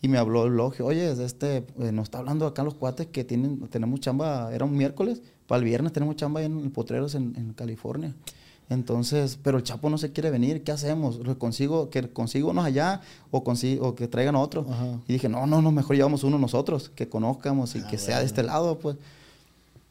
y me habló el logio, oye, este, eh, nos está hablando acá los cuates que tienen, tenemos chamba, era un miércoles, para el viernes tenemos chamba ahí en Potreros en, en California. Entonces, pero el Chapo no se quiere venir, ¿qué hacemos? ¿Lo consigo, que consigo unos allá o, consigo, o que traigan otro? Ajá. Y dije, no, no, no, mejor llevamos uno nosotros, que conozcamos y Ah, que sea de este lado, pues.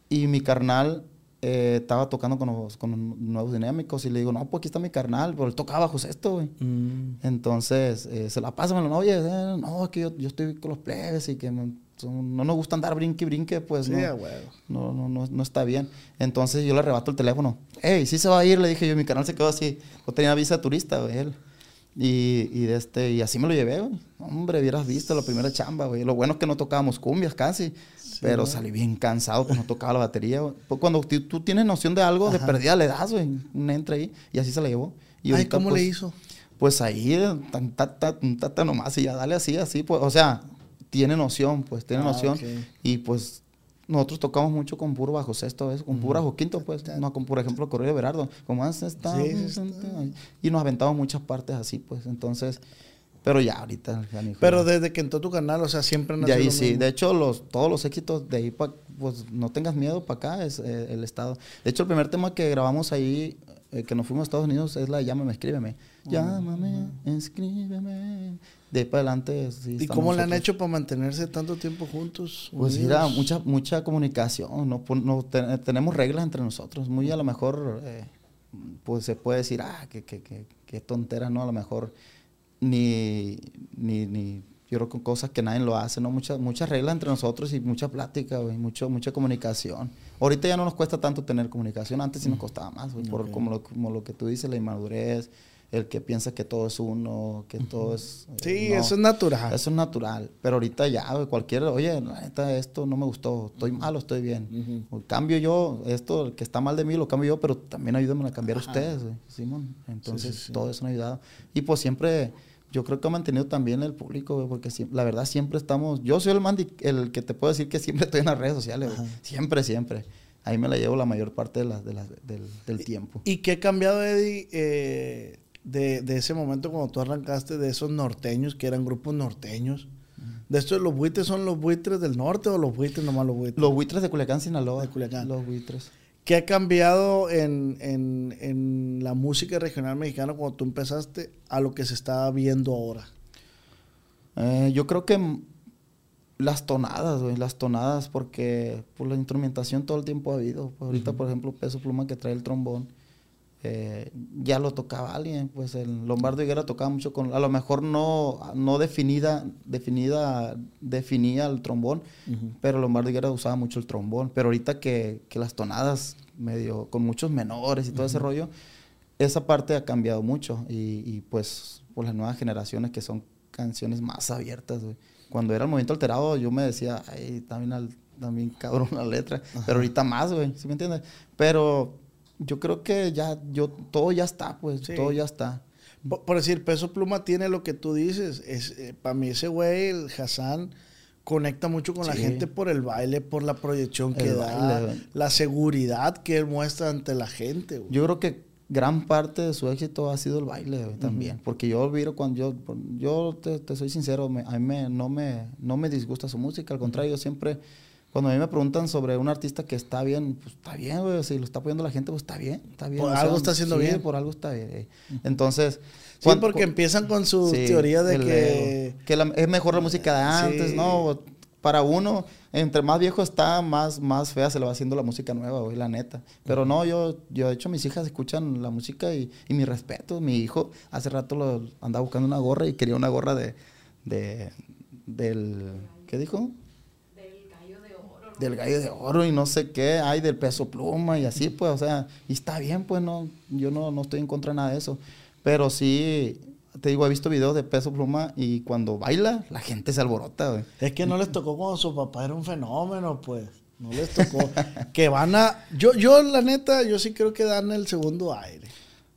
Y mi carnal eh, estaba tocando con los, con los nuevos dinámicos y le digo, no, pues aquí está mi carnal, pero él tocaba bajo esto, güey. Mm. Entonces, eh, se la pasa, me lo, oye, eh, no, es que yo, yo estoy con los plebes y que me- no nos gusta andar brinque y brinque, pues Sí, no, no, no, no, no está bien. Entonces yo le arrebato el teléfono. Hey, sí se va a ir, le dije yo, mi canal se quedó así. Yo tenía visa turista, güey, él. Y, y, este, y así me lo llevé, güey. Hombre, hubieras visto la primera chamba, güey. Lo bueno es que no tocábamos cumbias casi. pero salí bien cansado, pues no tocaba la batería, güey. Pues cuando tú tienes noción de algo, de perdida le das, güey. Un entra ahí. Y así se la llevó. Y Ay, ahorita, ¿cómo pues, le hizo? Pues ahí, tan, ta, ta, tan, ta, ta nomás, y ya dale así, así, pues, o sea, tiene noción, pues, tiene Ah, noción. ok. Y pues, nosotros tocamos mucho con puro bajo sexto, ¿ves? con puro bajo quinto, pues, no con, por ejemplo, Correo de Berardo, como más está, Sí, está. y nos aventamos muchas partes así, pues, entonces, pero ya ahorita, Pero desde que entró tu canal, o sea, siempre han de ahí sí, mismo. de hecho, los, todos los éxitos de ahí, pa- pues, no tengas miedo, para acá es eh, el estado. De hecho, el primer tema que grabamos ahí, eh, que nos fuimos a Estados Unidos, es la de Llámame, escríbeme. Llámame, escríbeme. De ahí para adelante, sí. ¿Y cómo le han hecho para mantenerse tanto tiempo juntos? Pues mira, mucha, mucha comunicación, no, no te- tenemos reglas entre nosotros, muy a lo mejor, eh, pues se puede decir, ah, qué que, que, que tontera, ¿no? A lo mejor ni, ni, ni, yo creo que cosas que nadie lo hace, ¿no? Muchas, muchas reglas entre nosotros y mucha plática, güey, mucho, mucha comunicación. Ahorita ya no nos cuesta tanto tener comunicación, antes sí nos costaba más, güey, por como lo, como lo que tú dices, la inmadurez, el que piensa que todo es uno, que todo es... eh, Sí, no. eso es natural. Eso es natural. Pero ahorita ya, güey, cualquiera, oye, la neta, esto no me gustó, estoy malo, estoy bien. O cambio yo, esto el que está mal de mí lo cambio yo, pero también ayúdenme a cambiar ustedes, Simón. Entonces, sí, sí. todo eso me ha ayudado. Y pues siempre, yo creo que ha mantenido también el público, porque la verdad siempre estamos, yo soy el, mandi- el que te puedo decir que siempre estoy en las redes sociales. Siempre, siempre. Ahí me la llevo la mayor parte de del, del tiempo. ¿Y qué ha cambiado, Eddie, eh, de, de ese momento cuando tú arrancaste de esos norteños, que eran grupos norteños? ¿De estos los buitres son los buitres del norte o los buitres nomás los buitres? Los buitres de Culiacán, Sinaloa. De Culiacán. Los buitres. ¿Qué ha cambiado en, en- en la música regional mexicana cuando tú empezaste a lo que se está viendo ahora? Eh, yo creo que las tonadas, güey, las tonadas, porque por la instrumentación todo el tiempo ha habido. Pues ahorita, por ejemplo, Peso Pluma que trae el trombón, eh, ya lo tocaba alguien, pues el Lombardo Higuera tocaba mucho con, a lo mejor no, no definida, definida, definía el trombón, pero Lombardo Higuera usaba mucho el trombón. Pero ahorita que, que las tonadas, medio, con muchos menores y todo ese rollo, esa parte ha cambiado mucho y, y, pues por las nuevas generaciones que son canciones más abiertas, güey. Cuando era el movimiento alterado yo me decía, ay, también, al, también cabrón la letra, pero ahorita más, güey, ¿sí me entiendes? Pero yo creo que ya, yo, todo ya está, pues, Sí. todo ya está. Por, por decir, Peso Pluma tiene lo que tú dices. Es, para mí ese güey, el Hassan, conecta mucho con la gente por el baile, por la proyección que El da, baile, la seguridad que él muestra ante la gente. güey. Yo creo que gran parte de su éxito ha sido el baile güey, también. Porque yo olvido cuando yo, yo te, te soy sincero, me- a mí me- no, me, no me disgusta su música, al contrario, yo siempre, cuando a mí me preguntan sobre un artista que está bien, pues está bien, güey, si lo está apoyando la gente, pues está bien, está bien. Por algo está haciendo sí, bien. por algo está bien. eh. Entonces... Sí, porque empiezan con su Sí, teoría de el que... Que la- es mejor la música de antes, Sí. ¿no? Para uno, entre más viejo está, más, más fea se le va haciendo la música nueva, güey, la neta. Pero no, yo, yo de hecho mis hijas escuchan la música y, y mi respeto. Mi hijo hace rato lo, andaba buscando una gorra y quería una gorra de, de del, ¿qué dijo? Del gallo de oro y no sé qué, hay del peso pluma y así, pues, o sea, y está bien, pues, no, yo no, no estoy en contra de nada de eso. Pero sí, te digo, he visto videos de peso pluma y cuando baila, la gente se alborota, güey. Es que no les tocó cuando su papá era un fenómeno, pues. No les tocó. que van a... Yo, yo, la neta, yo sí creo que dan el segundo aire.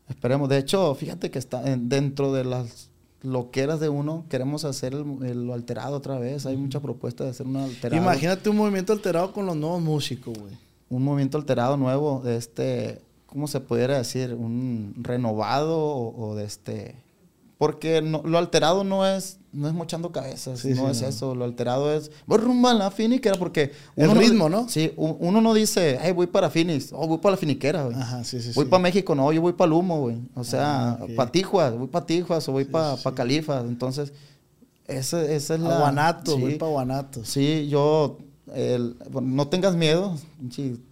Esperemos. De hecho, fíjate que está en- dentro de las loqueras de uno, queremos hacer el, el- lo alterado otra vez. Hay mucha propuesta de hacer un alterado. Imagínate un movimiento alterado con los nuevos músicos, güey. un movimiento alterado nuevo, de este, ¿cómo se pudiera decir? Un renovado o, de este... Porque lo alterado no es, no es mochando cabezas, no es eso. Lo alterado es, voy rumbo a la finiquera porque... Uno El ritmo, ¿no? Sí, uno no dice, hey, voy para Phoenix, o voy para la finiquera, güey. Ajá, sí, sí, Voy para México, no, yo voy para el humo, güey. O sea, ah, para Tijuas, voy para Tijuas o voy para pa Califas. Entonces, esa, esa es la... Guanato, voy para Guanato. Sí, yo el, no tengas miedo,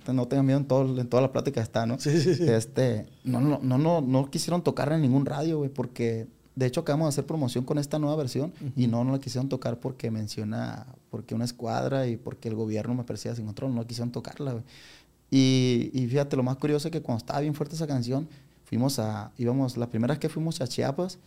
no tengas miedo en, todo, en toda la plática está, ¿no? Sí, sí, sí. Este, no, no, no, no, no quisieron tocar en ningún radio, güey, porque de hecho acabamos de hacer promoción con esta nueva versión y no, no la quisieron tocar porque menciona, porque una escuadra y porque el gobierno me parecía sin control, no quisieron tocarla. Y, y fíjate, lo más curioso es que cuando estaba bien fuerte esa canción, fuimos a, íbamos, la primera vez que fuimos a Chiapas,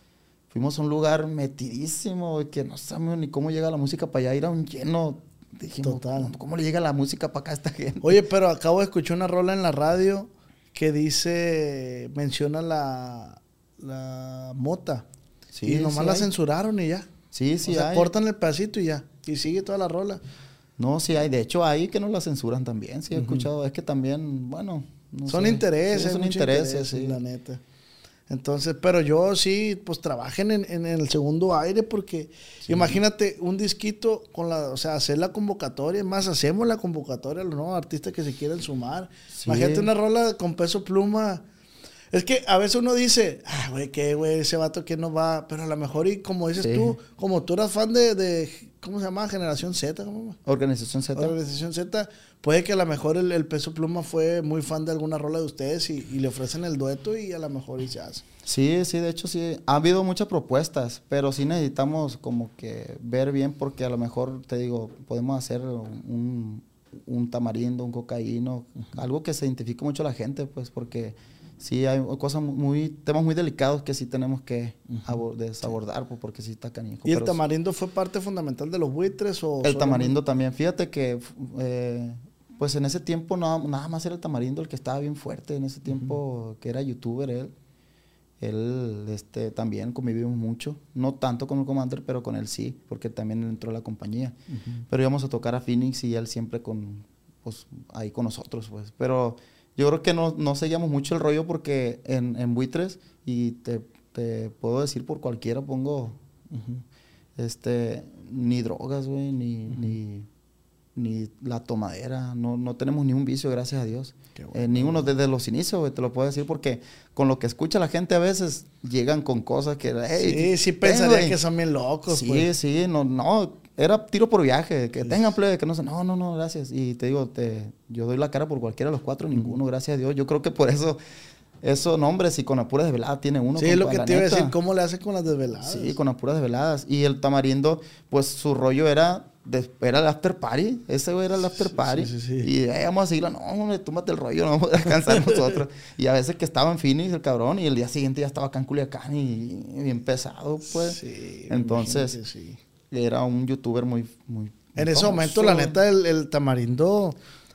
fuimos a un lugar metidísimo, que no sabemos ni cómo llega la música para allá, era un lleno Dijimos, Total. ¿cómo le llega la música para acá a esta gente? Oye, pero acabo de escuchar una rola en la radio que dice, menciona la, la mota. Sí, y nomás la censuraron y ya. Sí, sí. O sea, cortan el pedacito y ya. Y sigue toda la rola. No, sí hay. De hecho, hay que no la censuran también. Sí, he escuchado. Es que también, bueno. son intereses. son intereses, sí. La neta. Entonces, pero yo sí, pues trabajen en, el segundo aire porque imagínate un disquito con la, o sea, hacer la convocatoria, más hacemos la convocatoria a los nuevos artistas que se quieren sumar. Imagínate una rola con peso pluma. Es que a veces uno dice, ah, güey, qué, güey, ese vato que no va, pero a lo mejor, y como dices tú, como tú eras fan de, de, ¿cómo se llama? Generación Z, ¿cómo? Organización Z. Organización Z puede que a lo mejor el, peso pluma fue muy fan de alguna rola de ustedes y, le ofrecen el dueto y a lo mejor y hace. Sí, sí, de hecho sí. Ha habido muchas propuestas, pero sí necesitamos como que ver bien porque a lo mejor, te digo, podemos hacer un, un tamarindo, un cocaíno, algo que se identifique mucho a la gente, pues porque sí hay cosas muy, temas muy delicados que sí tenemos que desabordar, pues, porque sí está canijo. ¿Y el tamarindo fue parte fundamental de los buitres? O el tamarindo también. Fíjate que eh, pues en ese tiempo nada, nada más era el tamarindo el que estaba bien fuerte, en ese tiempo que era youtuber él. Él este, también convivimos mucho, no tanto con el Commander, pero con él sí, porque también entró a la compañía. Pero íbamos a tocar a Phoenix y él siempre con, pues, ahí con nosotros, pues. Pero yo creo que no, no seguíamos mucho el rollo porque en, en Buitres, y te, te, puedo decir por cualquiera, pongo, este, ni drogas, güey, ni, ni ni la tomadera, no, no tenemos ni un vicio, gracias a Dios. Eh, ninguno desde los inicios, te lo puedo decir, porque con lo que escucha la gente a veces llegan con cosas que... sí, sí pensaría que son bien locos. Sí, sí, no, no, era tiro por viaje, que tengan plebe, que no sé, no, no, no, gracias. Y te digo, te, yo doy la cara por cualquiera de los cuatro, ninguno, gracias a Dios. Yo creo que por eso... Eso, no, hombre, si con apuras desveladas tiene uno. Sí, es lo que te iba a decir, ¿cómo le hace con las desveladas? Sí, con apuras desveladas. Y el tamarindo, pues su rollo era era el after party. Ese era el after party. y vamos a seguirlo. No, hombre, túmbate el rollo, no vamos a descansar nosotros. Y a veces que estaba en Phoenix el cabrón y el día siguiente ya estaba acá en Culiacán y, bien pesado, pues. Entonces, era un youtuber muy, muy. En ese momento, la neta, el, tamarindo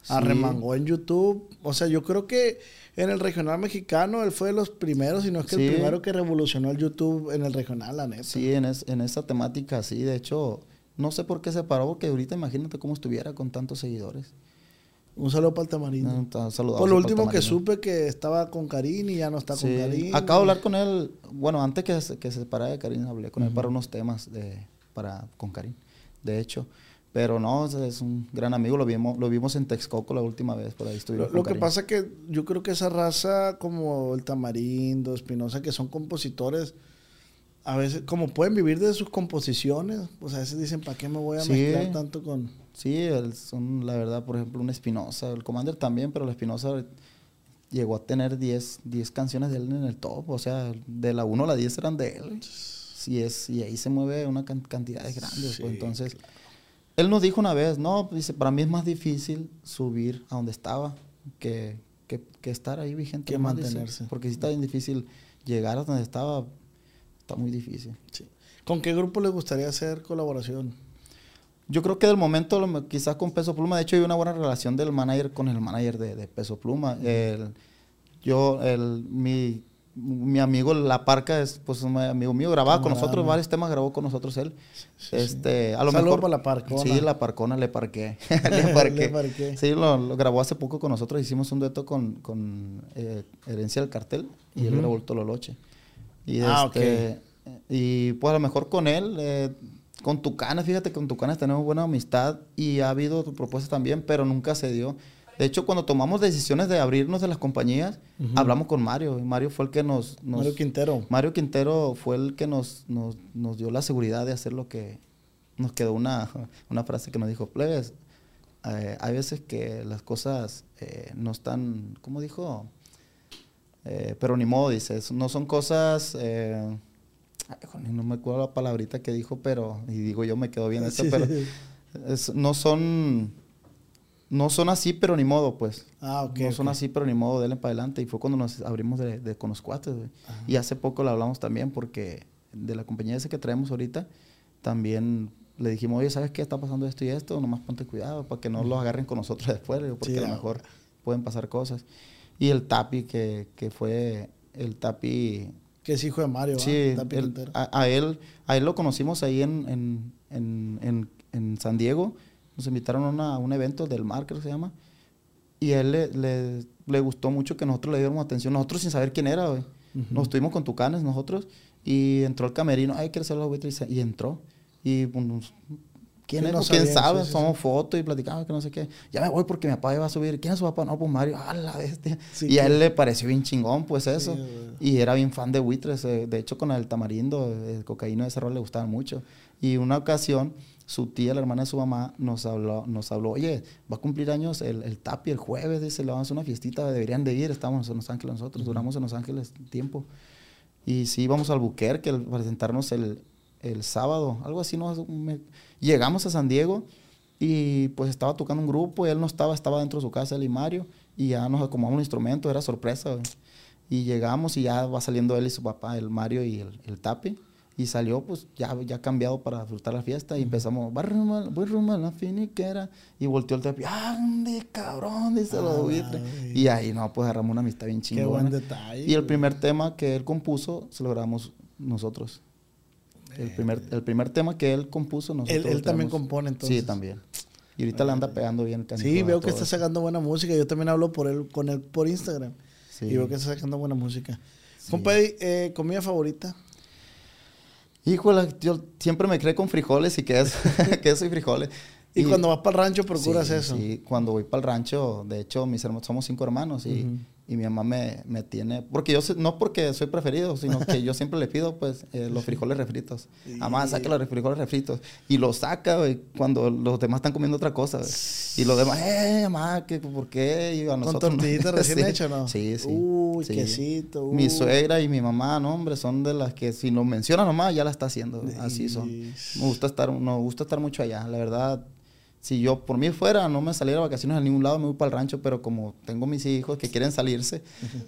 arremangó en YouTube. O sea, yo creo que en el regional mexicano él fue de los primeros, y no es que el primero que revolucionó el YouTube en el regional, la neta. Sí, en, en esa temática, sí. De hecho, no sé por qué se paró, porque ahorita imagínate cómo estuviera con tantos seguidores. Un saludo para el Tamarindo. por lo último que supe que estaba con Karim y ya no está con Karim. Acabo de hablar con él, bueno, antes que, se, que se separara de Karim, hablé con él para unos temas de, para, con Karim, de hecho. Pero no, es un gran amigo, lo vimos, lo vimos en Texcoco la última vez, por ahí estuvimos. Lo, lo que pasa es que yo creo que esa raza como el Tamarindo, Espinosa, que son compositores, a veces, como pueden vivir de sus composiciones, pues a veces dicen, ¿para qué me voy a mezclar tanto con...? Sí, son, la verdad, por ejemplo, un Espinosa, el Commander también, pero el Espinosa llegó a tener 10 canciones de él en el top, o sea, de la 1 a la 10 eran de él. Sí, es, y ahí se mueve una cantidad de grandes, pues, entonces... Él nos dijo una vez, no, dice, para mí es más difícil subir a donde estaba que, que, estar ahí vigente. Que mantenerse. porque sí está bien difícil llegar a donde estaba está muy difícil. ¿Con qué grupo le gustaría hacer colaboración? Yo creo que del momento, quizás con Peso Pluma, de hecho hay una buena relación del manager con el manager de, Peso Pluma. yo, el, mi, mi amigo La Parca es pues un amigo mío, grababa con nosotros no. varios temas, grabó con nosotros él. Sí, este, a lo mejor para La Parcona. Sí, La Parcona le parqué. le parqué. Le parqué. Sí, lo, lo grabó hace poco con nosotros, hicimos un dueto con, con eh, Herencia del Cartel y él Ujú. grabó el Tololoche. Y Ah, este, y pues a lo mejor con él, eh, con Tucanes, fíjate que con Tucanes tenemos buena amistad y ha habido propuestas también, pero nunca se dio. De hecho, cuando tomamos decisiones de abrirnos de las compañías, hablamos con Mario. y Mario fue el que nos... nos- Mario Quintero. Mario Quintero fue el que nos, nos, nos dio la seguridad de hacer lo que... Nos quedó una, una frase que nos dijo, plebes, eh, hay veces que las cosas eh, no están, ¿cómo dijo? Eh, pero ni modo, dice, es- no son cosas... no me acuerdo la palabrita que dijo, pero... Y digo yo, me quedó bien Sí, pero... sí. es- no son... No son así, pero ni modo, pues. Ah, ok. no son así, pero ni modo, denle para adelante. Y fue cuando nos abrimos de, de- con los cuates, güey. Y hace poco lo hablamos también porque de la compañía esa que traemos ahorita, también le dijimos, oye, ¿sabes qué está pasando esto y esto? Nomás ponte cuidado para que no los agarren con nosotros después, porque Sí, a lo mejor pueden pasar cosas. Y el Tapi, que, que fue el Tapi... Que es hijo de Mario. Sí, ¿va? Tapi él- Quintero. a, a él, a él lo conocimos ahí en, en, en, en San Diego. Nos invitaron a, una- a un evento del mar, creo que se llama. Y él le, le, le gustó mucho que nosotros le diéramos atención. Nosotros sin saber quién era, güey. Ujú. Nos estuvimos con Tucanes nosotros. Y entró al camerino. Ay, ¿quieres ser la buitre? Y entró. Y pues, nos- ¿Quién Sí, es? no Pues, ¿Quién sabe? sí, sí, Somos fotos y platicamos que no sé qué. Ya me voy porque mi papá iba a subir. ¿Quién es su papá? No, pues Mario. ¡Ah, la bestia! Y a él le pareció bien chingón, pues eso. Y era bien fan de buitres. eh, De hecho, con el tamarindo, el cocaína de ese rol le gustaba mucho. Y una ocasión, su tía, la hermana de su mamá, nos habló, nos habló oye, va a cumplir años el, el Tapi el jueves, dice, le vamos a hacer una fiestita, deberían de ir, estamos en Los Ángeles nosotros, duramos en Los Ángeles tiempo. Y sí, íbamos al Buquerque a presentarnos el, el sábado, algo así, ¿no? Me- llegamos a San Diego y pues estaba tocando un grupo y él no estaba, estaba dentro de su casa, él y Mario, y ya nos acomodamos un instrumento, era sorpresa. Y llegamos y ya va saliendo él y su papá, el Mario y el, el Tapi. Y salió pues ya, ya cambiado para disfrutar la fiesta y empezamos, voy rumbo, a- la finiquera. Y volteó el Tapi, ¡ande cabrón! Dice güey. Y ahí no, pues agarramos una amistad bien Qué chingona. buen detalle. Y el güey. primer tema que él compuso se lo grabamos nosotros. El primer, el primer tema que él compuso nosotros. Él- él lo también compone, entonces. Sí, también. Y ahorita le anda pegando bien canijo Sí, veo que está sacando buena música. Yo también hablo por él, con él por Instagram. Sí. Y veo que está sacando buena música. Sí. Compadre, eh, ¿comida favorita? Híjole, yo siempre me creé con frijoles y queso, queso y frijoles. Y, cuando vas para el rancho procuras sí, eso. Sí, cuando voy para el rancho, de hecho, mis hermanos, somos cinco hermanos y. y mi mamá me, me tiene, porque yo, sé- no porque soy preferido, sino que yo siempre le pido, pues, eh, los frijoles refritos. Mamá, Y- saca los frijoles refritos. Y los saca, cuando los demás están comiendo otra cosa, güey. Y los demás, eh, mamá, ¿qué, ¿por qué? Y a ¿Con nosotros no. tortillita recién Sí. no? Sí, sí. Uy, sí. quesito. Mi uy. suegra y mi mamá, no, hombre, son de las que si nos menciona nomás, ya la está haciendo. Así son. Me gusta estar, nos gusta estar mucho allá. La verdad, si yo por mí fuera, no me saliera de vacaciones a ningún lado, me voy para el rancho, pero como tengo mis hijos que quieren salirse,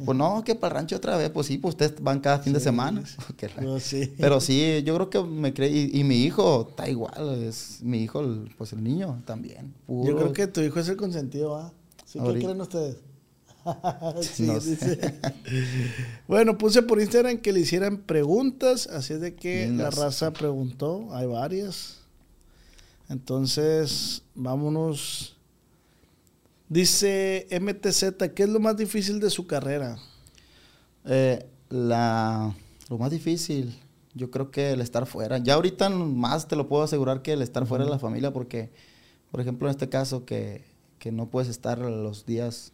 pues no, que para el rancho otra vez, pues sí, pues ustedes van cada fin de semana. sí. Que la- No, sí. Pero sí, yo creo que me cree, y, y mi hijo está igual, es mi hijo, el- pues el niño también. Yo creo que tu hijo es el consentido, ¿ah? ¿Qué creen ustedes? sí, No sé. dice. bueno, puse por Instagram que le hicieran preguntas, así es de que la raza preguntó, hay varias. Entonces, vámonos. Dice MTZ, ¿qué es lo más difícil de su carrera? Eh, la, lo más difícil, yo creo que el estar fuera. Ya ahorita más te lo puedo asegurar que el estar fuera de la familia, porque, por ejemplo, en este caso, que, que no puedes estar los días,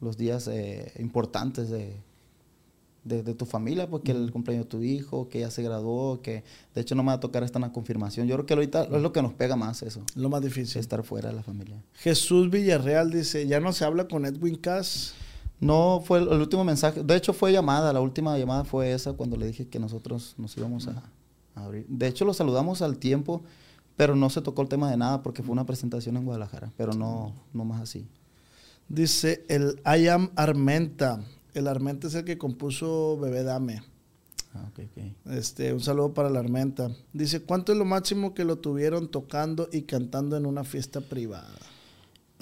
los días eh, importantes de, de, de tu familia, porque el cumpleaños de tu hijo, que ya se graduó, que de hecho no me va a tocar esta una confirmación. Yo creo que ahorita es lo que nos pega más eso, Lo más difícil. estar fuera de la familia. Jesús Villarreal dice, ¿ya no se habla con Edwin Cass? No fue el, el último mensaje. De hecho, fue llamada. La última llamada fue esa cuando le dije que nosotros nos íbamos a, a abrir. De hecho, lo saludamos al tiempo, pero no se tocó el tema de nada porque fue una presentación en Guadalajara. Pero no, no más así. Dice el I am Armenta. El Armenta es el que compuso Bebé Dame. Ah, ok, ok. Este, un saludo para el Armenta. Dice, ¿cuánto es lo máximo que lo tuvieron tocando y cantando en una fiesta privada?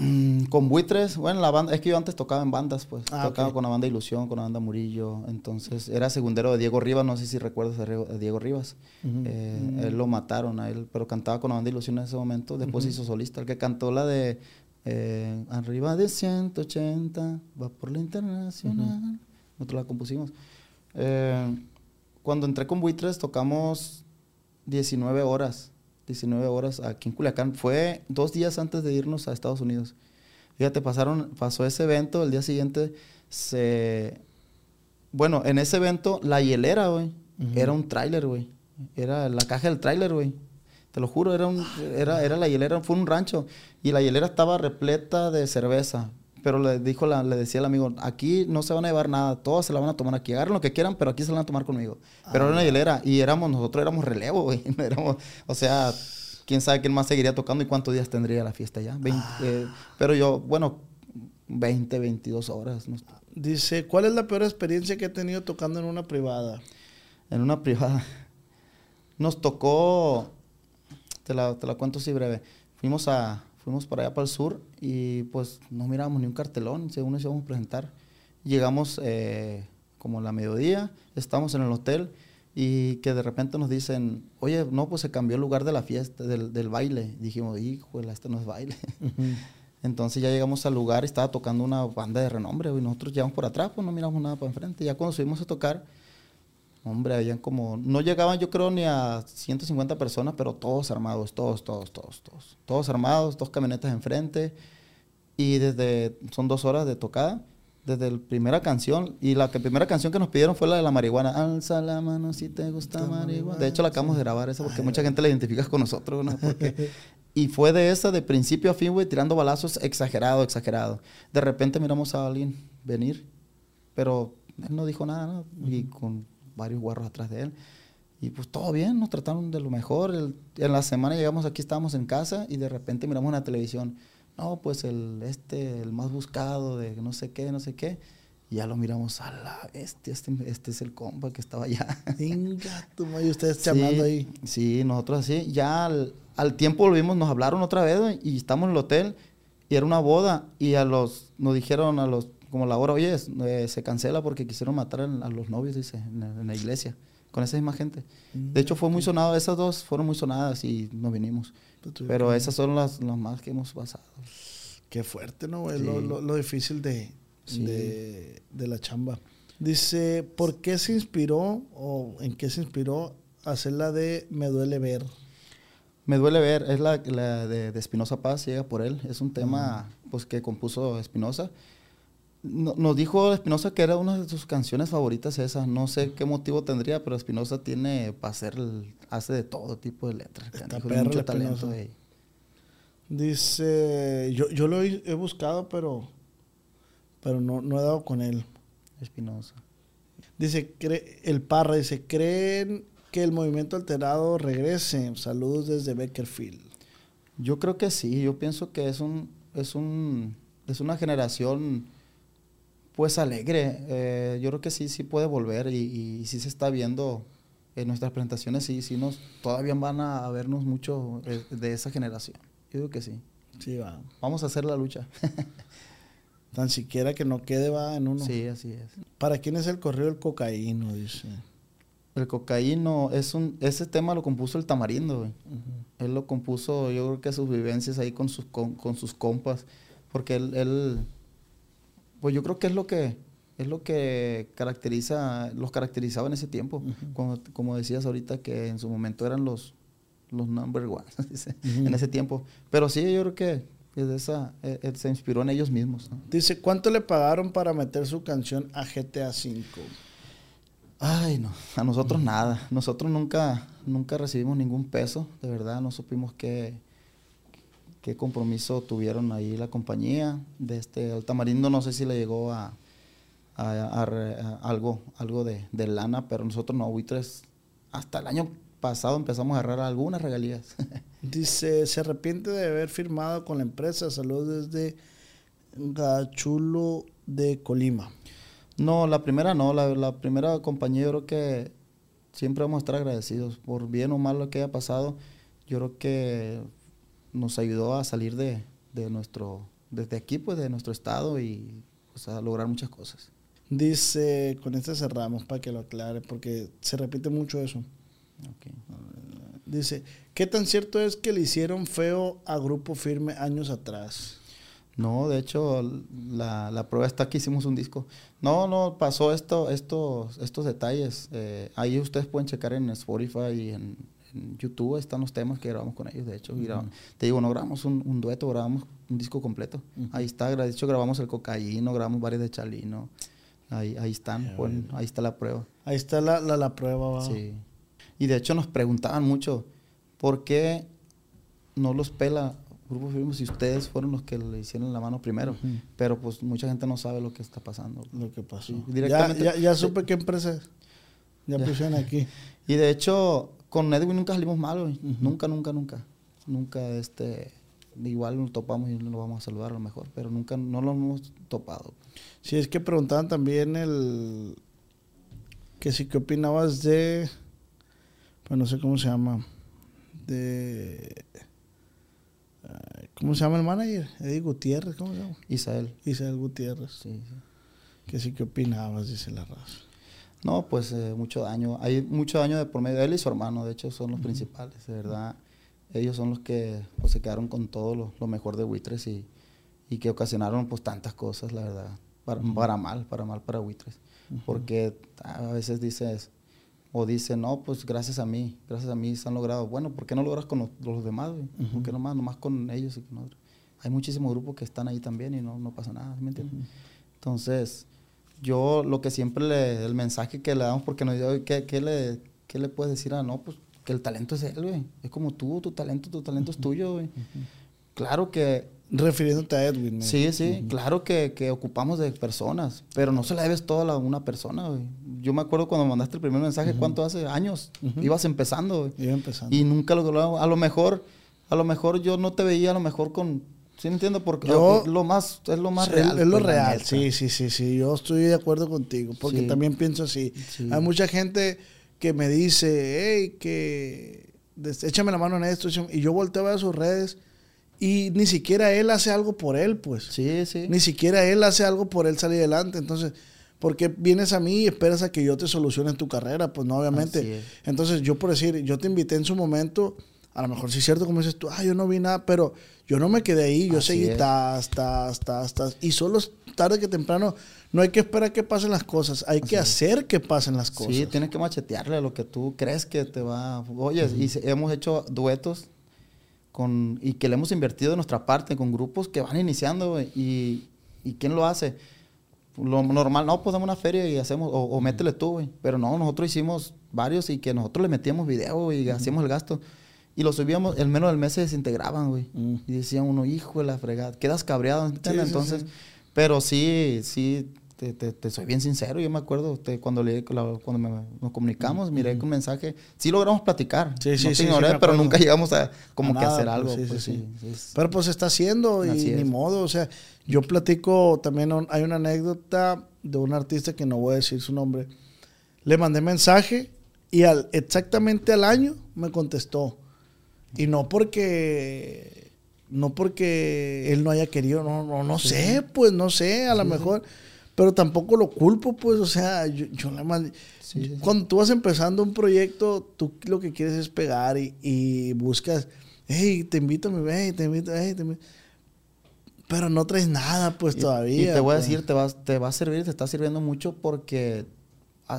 Mm, con buitres, bueno, la banda, es que yo antes tocaba en bandas, pues. Ah, tocaba con la banda Ilusión, con la banda Murillo. Entonces, era segundero de Diego Rivas, no sé si recuerdas a Diego Rivas. Eh, Él lo mataron a él, pero cantaba con la banda Ilusión en ese momento. Después hizo solista. El que cantó la de eh, Arriba de 180, va por la internacional. Nosotros la compusimos. Eh, cuando entré con buitres, tocamos 19 horas. 19 horas aquí en Culiacán. Fue dos días antes de irnos a Estados Unidos. Fíjate, pasaron, pasó ese evento, el día siguiente se... Bueno, en ese evento, la hielera, güey, era un tráiler, güey. Era la caja del tráiler, güey. Te lo juro, era, un, era, era la hielera, fue un rancho. Y la hielera estaba repleta de cerveza. Pero le dijo la, le decía el amigo, aquí no se van a llevar nada, todos se la van a tomar aquí. Agarren lo que quieran, pero aquí se la van a tomar conmigo. Pero era una hielera y éramos, nosotros éramos relevo, güey. Éramos, o sea, quién sabe quién más seguiría tocando y cuántos días tendría la fiesta ya. Vein- eh, pero yo, bueno, 20, 22 horas. ¿no? Dice, ¿cuál es la peor experiencia que he tenido tocando en una privada? En una privada. Nos tocó, te la, te la cuento así breve. Fuimos a, fuimos para allá para el sur y pues no mirábamos ni un cartelón, según nos íbamos a presentar. Llegamos eh, como a la mediodía, estábamos en el hotel y que de repente nos dicen, oye, no, pues se cambió el lugar de la fiesta, del, del baile. Dijimos, híjole, este no es baile. Entonces ya llegamos al lugar y estaba tocando una banda de renombre, y nosotros llegamos por atrás, pues no miramos nada para enfrente. Ya cuando subimos a tocar, hombre, habían como, no llegaban yo creo ni a 150 personas, pero todos armados, todos, todos, todos, todos. Todos armados, dos camionetas enfrente. Y desde, son dos horas de tocada, desde la primera canción, y la que, primera canción que nos pidieron fue la de la marihuana. Alza la mano si te gusta marihuana. De hecho, la acabamos de grabar esa porque mucha gente la identifica con nosotros, ¿no? Porque- y fue de esa, de principio a fin, güey, tirando balazos, exagerado, exagerado. De repente miramos a alguien venir, pero él no dijo nada, ¿no? Y con varios guarros atrás de él. Y pues todo bien, nos trataron de lo mejor. El- en la semana llegamos aquí, estábamos en casa y de repente miramos en la televisión. No, pues el este, el más buscado de no sé qué, no sé qué. Y ya lo miramos a la bestia, este, este es el compa que estaba allá. Venga, tu madre, ustedes Sí, ahí. Sí, nosotros así. Ya al, al tiempo volvimos, nos hablaron otra vez y estamos en el hotel y era una boda y a los, nos dijeron a los, como la hora, oye, es- eh, se cancela porque quisieron matar a, los novios, dice, en, la- en la iglesia, con esa misma gente. De hecho fue muy sonado, esas dos fueron muy sonadas y nos vinimos. Pues tú- Pero esas son las, las más que hemos pasado. Qué fuerte, ¿no? güey? Sí. Lo, lo- lo difícil de, Sí. de, de la chamba. Dice, ¿por qué se inspiró o en qué se inspiró hacer la de Me duele ver? Me duele ver, es la, la de, Espinosa Paz, llega por él. Es un tema pues, que compuso Espinosa. No- nos dijo Espinosa que era una de sus canciones favoritas esa. No sé qué motivo tendría, pero Espinosa tiene para hacer, el- hace de todo tipo de letras. Mucho talento. Dice, yo, yo lo he, he buscado, pero, pero no, no he dado con él. Espinosa. Dice, cre- el Parra dice, ¿creen que el movimiento alterado regrese? Saludos desde Beckerfield. Yo creo que sí, yo pienso que es un, es un, es una generación pues alegre. Eh, yo creo que sí, sí puede volver y, y sí se está viendo en nuestras presentaciones, sí, sí nos, todavía van a vernos mucho eh, de esa generación. Yo digo que sí. Sí, va. Vamos a hacer la lucha. Tan siquiera que no quede va en uno. Sí, así es. ¿Para quién es el correo del cocaíno? Dice. El cocaíno es un, ese tema lo compuso el Tamarindo, güey. Él lo compuso, yo creo que sus vivencias ahí con sus, con, con sus compas, porque él, él, pues yo creo que es lo que, es lo que caracteriza, los caracterizaba en ese tiempo, como, como decías ahorita que en su momento eran los, los number one, dice, en ese tiempo. Pero sí, yo creo que esa, eh, eh, se inspiró en ellos mismos. ¿no? Dice, ¿cuánto le pagaron para meter su canción a GTA V? Ay, no, a nosotros nada. Nosotros nunca, nunca recibimos ningún peso, de verdad, no supimos qué, qué compromiso tuvieron ahí la compañía. De este Altamarindo no sé si le llegó a, a- a re- a algo, algo de, de lana, pero nosotros no, buitres, hasta el año pasado empezamos a agarrar algunas regalías. Dice, se arrepiente de haber firmado con la empresa. Saludos desde Gachulo de Colima. No, la primera no, la, la primera compañía yo creo que siempre vamos a estar agradecidos por bien o mal lo que haya pasado. Yo creo que nos ayudó a salir de, de nuestro desde aquí, pues de nuestro estado y pues, a lograr muchas cosas. Dice, con este cerramos para que lo aclare, porque se repite mucho eso. Dice, ¿qué tan cierto es que le hicieron feo a Grupo Firme años atrás? No, de hecho, la, la prueba está que hicimos un disco. No, no, pasó esto, estos, estos detalles. Eh, ahí ustedes pueden checar en Spotify y en, en YouTube, están los temas que grabamos con ellos, de hecho. y grabamos- te digo, no grabamos un, un dueto, grabamos un disco completo. Ahí está, de hecho grabamos el cocaíno, grabamos varios de Chalino. Ahí, ahí están, ahí está la prueba. Ahí está la, la, la prueba. va. Sí. Y de hecho nos preguntaban mucho, ¿por qué no los pela Grupo Firme si ustedes fueron los que le hicieron la mano primero? Pero pues mucha gente no sabe lo que está pasando. Lo que pasó. Sí, Ya- directamente- ya, ya, supe qué empresa es. Ya, pusieron aquí. Y de hecho, con Edwin nunca salimos mal, güey. Nunca, nunca, nunca. Nunca, este... Igual nos topamos y lo vamos a saludar a lo mejor, pero nunca, no lo hemos topado. Sí, es que preguntaban también el... Que si qué opinabas de... Pues no sé cómo se llama. De... ¿Cómo se llama el manager? Eddie Gutiérrez, ¿cómo se llama? Isabel. Isabel Gutiérrez. Sí, sí. Que sí qué opinabas, dice la raza. No, pues eh, mucho daño. Hay mucho daño de por medio. Él y su hermano, de hecho, son los principales, de verdad. Ellos son los que pues, se quedaron con todo lo, lo mejor de Buitres y, y que ocasionaron pues tantas cosas, la verdad. Para, para mal, para mal para Buitres. Porque a veces dices, o dicen, no, pues gracias a mí, gracias a mí se han logrado. Bueno, ¿por qué no logras con los, los demás? ¿Por qué nomás, nomás con ellos? y con otros? Hay muchísimos grupos que están ahí también y no, no pasa nada, ¿sí ¿me entiendes? Entonces, yo lo que siempre le, el mensaje que le damos, porque nos dice, ¿qué, qué le, ¿qué le puedes decir a no? Pues que el talento es él, güey. Es como tú, tu talento, tu talento es tuyo, güey. Claro que, Refiriéndote a Edwin. ¿no? sí, sí, claro que, que ocupamos de personas, pero no se la debes todo a una persona, güey. Yo me acuerdo cuando mandaste el primer mensaje, ¿cuánto hace? Años. Ibas empezando, güey. Iba empezando. Y nunca lo. A lo mejor, a lo mejor yo no te veía a lo mejor con... ¿Sí entiendo? Porque Yo- lo más, es lo más Sí, real. Es lo pues, real, neta. sí, sí, sí, sí. Yo estoy de acuerdo contigo, porque Sí. también pienso así. Sí. Hay mucha gente que me dice, hey, que échame la mano en esto, y yo volteo a ver sus redes y ni siquiera él hace algo por él, pues. Sí, sí. Ni siquiera él hace algo por él salir adelante. Entonces, ¿por qué vienes a mí y esperas a que yo te solucione tu carrera? Pues no, obviamente. es. Entonces, yo por decir, yo te invité en su momento, a lo mejor sí es cierto como dices tú, ah, yo no vi nada, pero yo no me quedé ahí, yo Así seguí tas, tas, tas, tas. Y solo tarde que temprano, no hay que esperar que pasen las cosas, hay que hacer que pasen las cosas. Sí, tienes que machetearle a lo que tú crees que te va. Oye, y hemos hecho duetos con y que le hemos invertido de nuestra parte con grupos que van iniciando, y, y quién lo hace. Lo normal, no, pues dame una feria y hacemos, o, o métele tú, güey. Pero no, nosotros hicimos varios y que nosotros le metíamos video y hacíamos el gasto. Y lo subíamos, el menos del mes se desintegraban, güey. Mm. Y decía uno, hijo de la fregada, quedas cabreado, ¿entiendes? Sí, Entonces, sí. pero sí, sí, te, te- te soy bien sincero. Yo me acuerdo te- cuando, le, cuando me- nos comunicamos, miré con mensaje. Sí logramos platicar. Sí, sí, no sí, ignoré, pero nunca llegamos a como A que nada, hacer pues, algo. sí, pues, sí, sí, sí. es- Pero pues está haciendo y ni modo. O sea, yo platico también, un- hay una anécdota de un artista que no voy a decir su nombre. Le mandé mensaje y al, exactamente al año me contestó. Y no porque, no porque él no haya querido, no, no, no sé, pues no sé, a lo mejor. Pero tampoco lo culpo, pues, o sea, yo, yo. Sí, sí. Cuando tú vas empezando un proyecto, tú lo que quieres es pegar y, y buscas, hey, te invito a mi hey, te invito, hey, te invito. Pero no traes nada, pues Y- todavía. Y te voy a pues. decir, te va, te va a servir, te está sirviendo mucho porque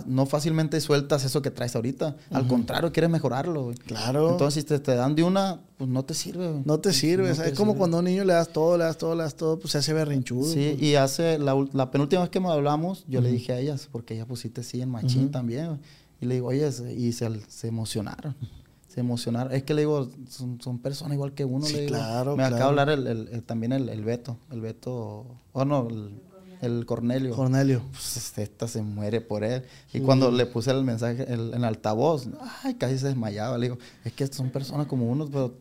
no fácilmente sueltas eso que traes ahorita. Al contrario, quieres mejorarlo. güey. Claro. Entonces, si te, te dan de una, pues no te sirve. güey. no te sirve. No o te es como sirve. cuando a un niño le das todo, le das todo, le das todo, pues se hace berrinchudo. Sí, pues. y hace la, la penúltima vez que me hablamos, yo le dije a ellas, porque ella pusiste sí en machín también, güey. y le digo, oye, y se, se emocionaron. Se emocionaron. Es que le digo, son, son personas igual que uno. Sí, le digo. claro, Me acaba de hablar el, el- el- también el, Beto. El Beto. Oh, no, el, el Cornelio. Cornelio. Pues esta se muere por él. Y cuando le puse el mensaje el- en altavoz, ay, casi se desmayaba. Le digo, es que son personas como uno, pero,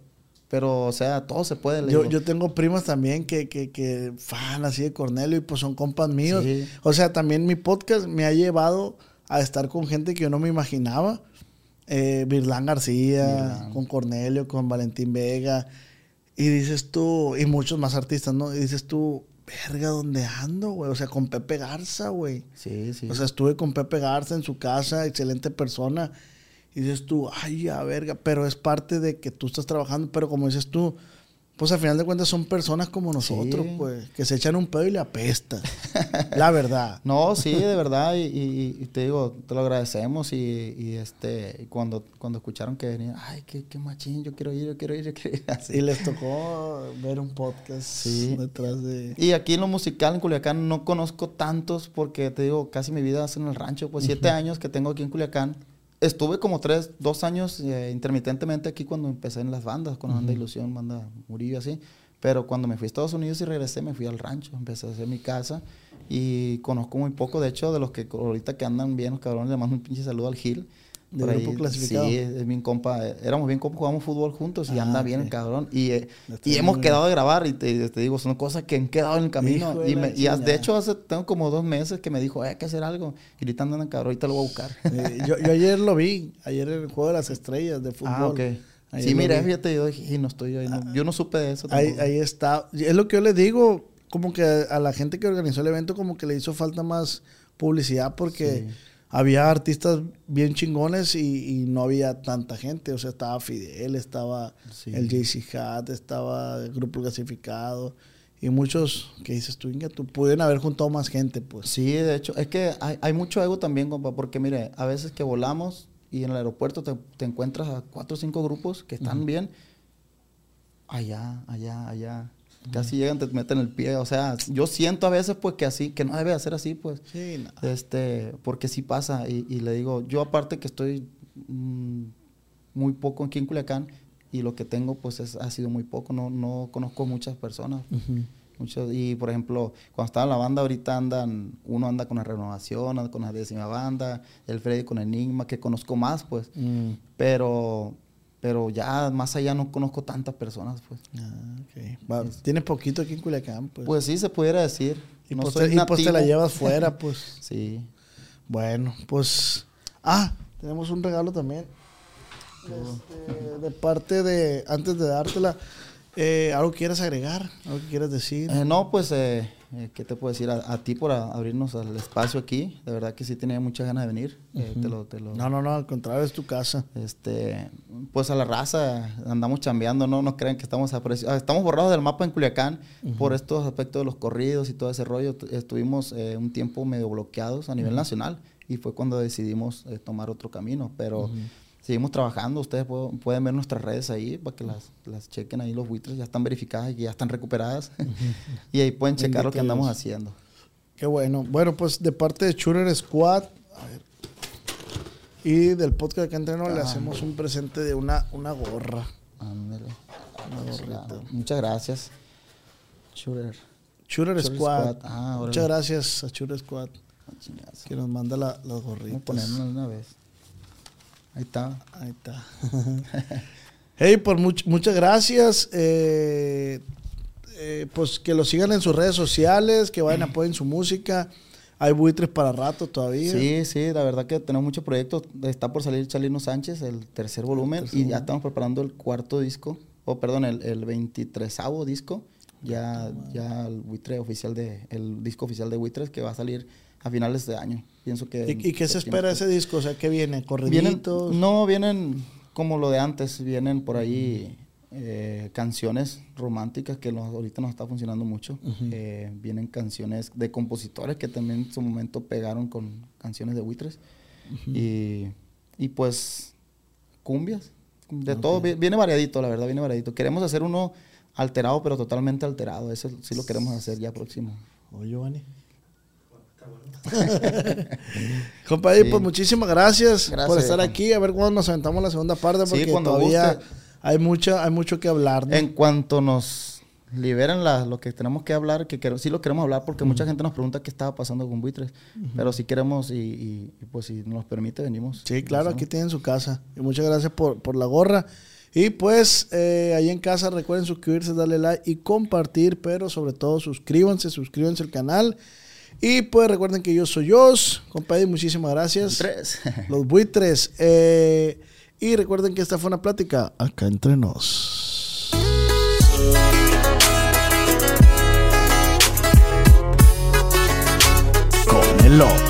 pero o sea, todo se puede. Le Yo, digo. yo tengo primas también que, que, que fan así de Cornelio y pues son compas míos. Sí. O sea, también mi podcast me ha llevado a estar con gente que yo no me imaginaba. Eh, Virlán García, Virlán. con Cornelio, con Valentín Vega. Y dices tú, y muchos más artistas, ¿no? Y dices tú, verga, ¿dónde ando, güey? O sea, con Pepe Garza, güey. Sí, sí. O sea, estuve con Pepe Garza en su casa, excelente persona. Y dices tú, ay, ya, verga, pero es parte de que tú estás trabajando, pero como dices tú, pues al final de cuentas son personas como nosotros, Sí. pues, que se echan un pedo y le apesta. La verdad. No, sí, de verdad, y, y- y te digo, te lo agradecemos y, y, este, cuando, cuando escucharon que venía, ay, qué, qué machín, yo quiero ir, yo quiero ir, yo quiero ir, así. Y les tocó ver un podcast Sí. detrás de... Y aquí en lo musical en Culiacán no conozco tantos porque te digo, casi mi vida es en el rancho, pues siete años que tengo aquí en Culiacán. Estuve como tres, dos años eh, intermitentemente aquí cuando empecé en las bandas, con la banda Ilusión, banda Murillo, así. Pero cuando me fui a Estados Unidos y regresé, me fui al rancho, empecé a hacer mi casa y conozco muy poco. De hecho, de los que ahorita que andan bien, los cabrones, le mando un pinche saludo al Gil. ¿De Por grupo clasificado? Sí, es bien compa. Éramos bien compa, jugábamos fútbol juntos y Ah, anda bien el cabrón. Y, eh, y hemos bien. quedado de grabar y te, te digo, son cosas que han quedado en el camino. Hijo de y la me- y, de hecho, hace, tengo como dos meses que me dijo, "Eh, hay que hacer algo. Y ahorita andan cabrón, ahorita lo voy a buscar. Eh, yo, yo ayer lo vi, ayer el juego de las estrellas de fútbol. ah, ok. Ayer Sí, lo mire, vi. fíjate, yo dije, "Y no estoy ahí. no- yo no supe de eso. Ahí, tampoco". ahí está. Es lo que yo le digo, como que a la gente que organizó el evento como que le hizo falta más publicidad porque Sí. Había artistas bien chingones y, y no había tanta gente. O sea, estaba Fidel, estaba Sí. el JC Hat, estaba el grupo clasificado y muchos que dices tú, Inga, tú pudieron haber juntado más gente, pues. Sí, de hecho, es que hay, hay mucho ego también, compa, porque mire, a veces que volamos y en el aeropuerto te, te encuentras a cuatro o cinco grupos que están bien, allá, allá, allá. Casi llegan, te meten el pie. O sea, yo siento a veces pues que así, que no debe de ser así, pues. Sí, no. Este, porque sí pasa. Y, y le digo, yo aparte que estoy mm, muy poco aquí en Culiacán y lo que tengo pues es- ha sido muy poco. No, no conozco muchas personas. Muchos, y por ejemplo, cuando estaba en la banda, ahorita andan, uno anda con la renovación, anda con la décima banda, el Freddy con Enigma, que conozco más, pues. Mm. Pero, pero ya más allá no conozco tantas personas, pues. Ah, ok. Va, Tienes poquito aquí en Culiacán, pues. Pues sí, se pudiera decir. y, no pues soy te, y pues te la llevas fuera, pues. Sí. Bueno, pues. Ah, tenemos un regalo también. Este, de parte de. Antes de dártela, eh, ¿algo quieras agregar? ¿Algo que quieras decir? Eh, no, pues, eh, eh, ¿qué te puedo decir? A, a ti por a- abrirnos al espacio aquí. De verdad que sí tenía muchas ganas de venir. Eh, te lo, te lo, No, no, no, al contrario, es tu casa. Este, pues a la raza andamos chambeando, no nos crean que estamos apreci- ah, estamos borrados del mapa en Culiacán por estos aspectos de los corridos y todo ese rollo. Tu- Estuvimos eh, un tiempo medio bloqueados a nivel nacional y fue cuando decidimos tomar otro camino, pero seguimos trabajando. Ustedes pu- pueden ver nuestras redes ahí para que las, las chequen ahí los buitres, ya están verificadas y ya están recuperadas y ahí pueden checar lo que andamos haciendo. Qué bueno. Bueno, pues de parte de Shooter Squad. a ver, y del podcast que entreno le Ah. hacemos un presente de una, una gorra. Ándale. Una gorrita. Muchas gracias. Shooter. Shooter, Shooter Squad. Squad. Ah. Muchas gracias a Shooter Squad que nos manda la- las Vamos a gorritas. de una vez. Ahí está. Ahí está. hey, pues much- muchas gracias. Eh, eh, pues que lo sigan en sus redes sociales, que vayan apoyen su música. Hay buitres para rato todavía. Sí, sí, la verdad que tenemos muchos proyectos. Está por salir Chalino Sánchez, el tercer volumen, y ya estamos preparando el cuarto disco, o perdón, el, el 23 disco. Ya, ya el buitre oficial de, el disco oficial de Buitres que va a salir a finales de año. Pienso que. ¿Y, y qué se espera de ese disco? O sea, ¿qué viene? Vienen, ¿Corriditos? no, vienen como lo de antes, vienen por ahí eh, canciones románticas que nos- ahorita nos está funcionando mucho. Eh, vienen canciones de compositores que también en su momento pegaron con canciones de buitres. y, y pues cumbias, de todo, vi- viene variadito, la verdad, viene variadito. Queremos hacer uno alterado, pero totalmente alterado. Eso sí lo queremos hacer ya próximo. Oye, Giovanni. Compadre, Sí. pues muchísimas gracias, Gracias, por estar aquí. A ver cuándo nos aventamos la segunda parte, Sí, porque cuando todavía guste. hay, mucha, hay mucho que hablar. ¿no? En cuanto nos liberen la- lo que tenemos que hablar, que quer- sí lo queremos hablar porque mucha gente nos pregunta qué estaba pasando con buitres, pero si queremos y, y- y, pues si nos permite venimos. Sí, claro, aquí tienen su casa. Y muchas gracias por, por la gorra. Y pues eh, ahí en casa recuerden suscribirse, darle like y compartir, pero sobre todo suscríbanse, suscríbanse al canal. Y pues recuerden que yo soy yo, compadre, muchísimas gracias. Tres. Los buitres. Eh, y recuerden que esta fue una plática acá entre nos. Con el.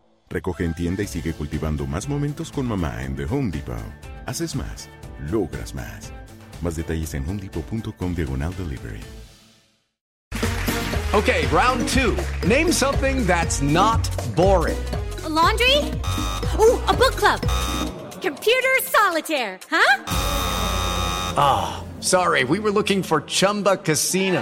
Recoge en tienda y sigue cultivando más momentos con mamá en The Home Depot. Haces más, logras más. Más detalles en homedepot.com diagonal delivery. Okay, round two. Name something that's not boring. A laundry? Ooh, a book club. Computer solitaire, huh? Ah, oh, sorry, we were looking for Chumba Casino.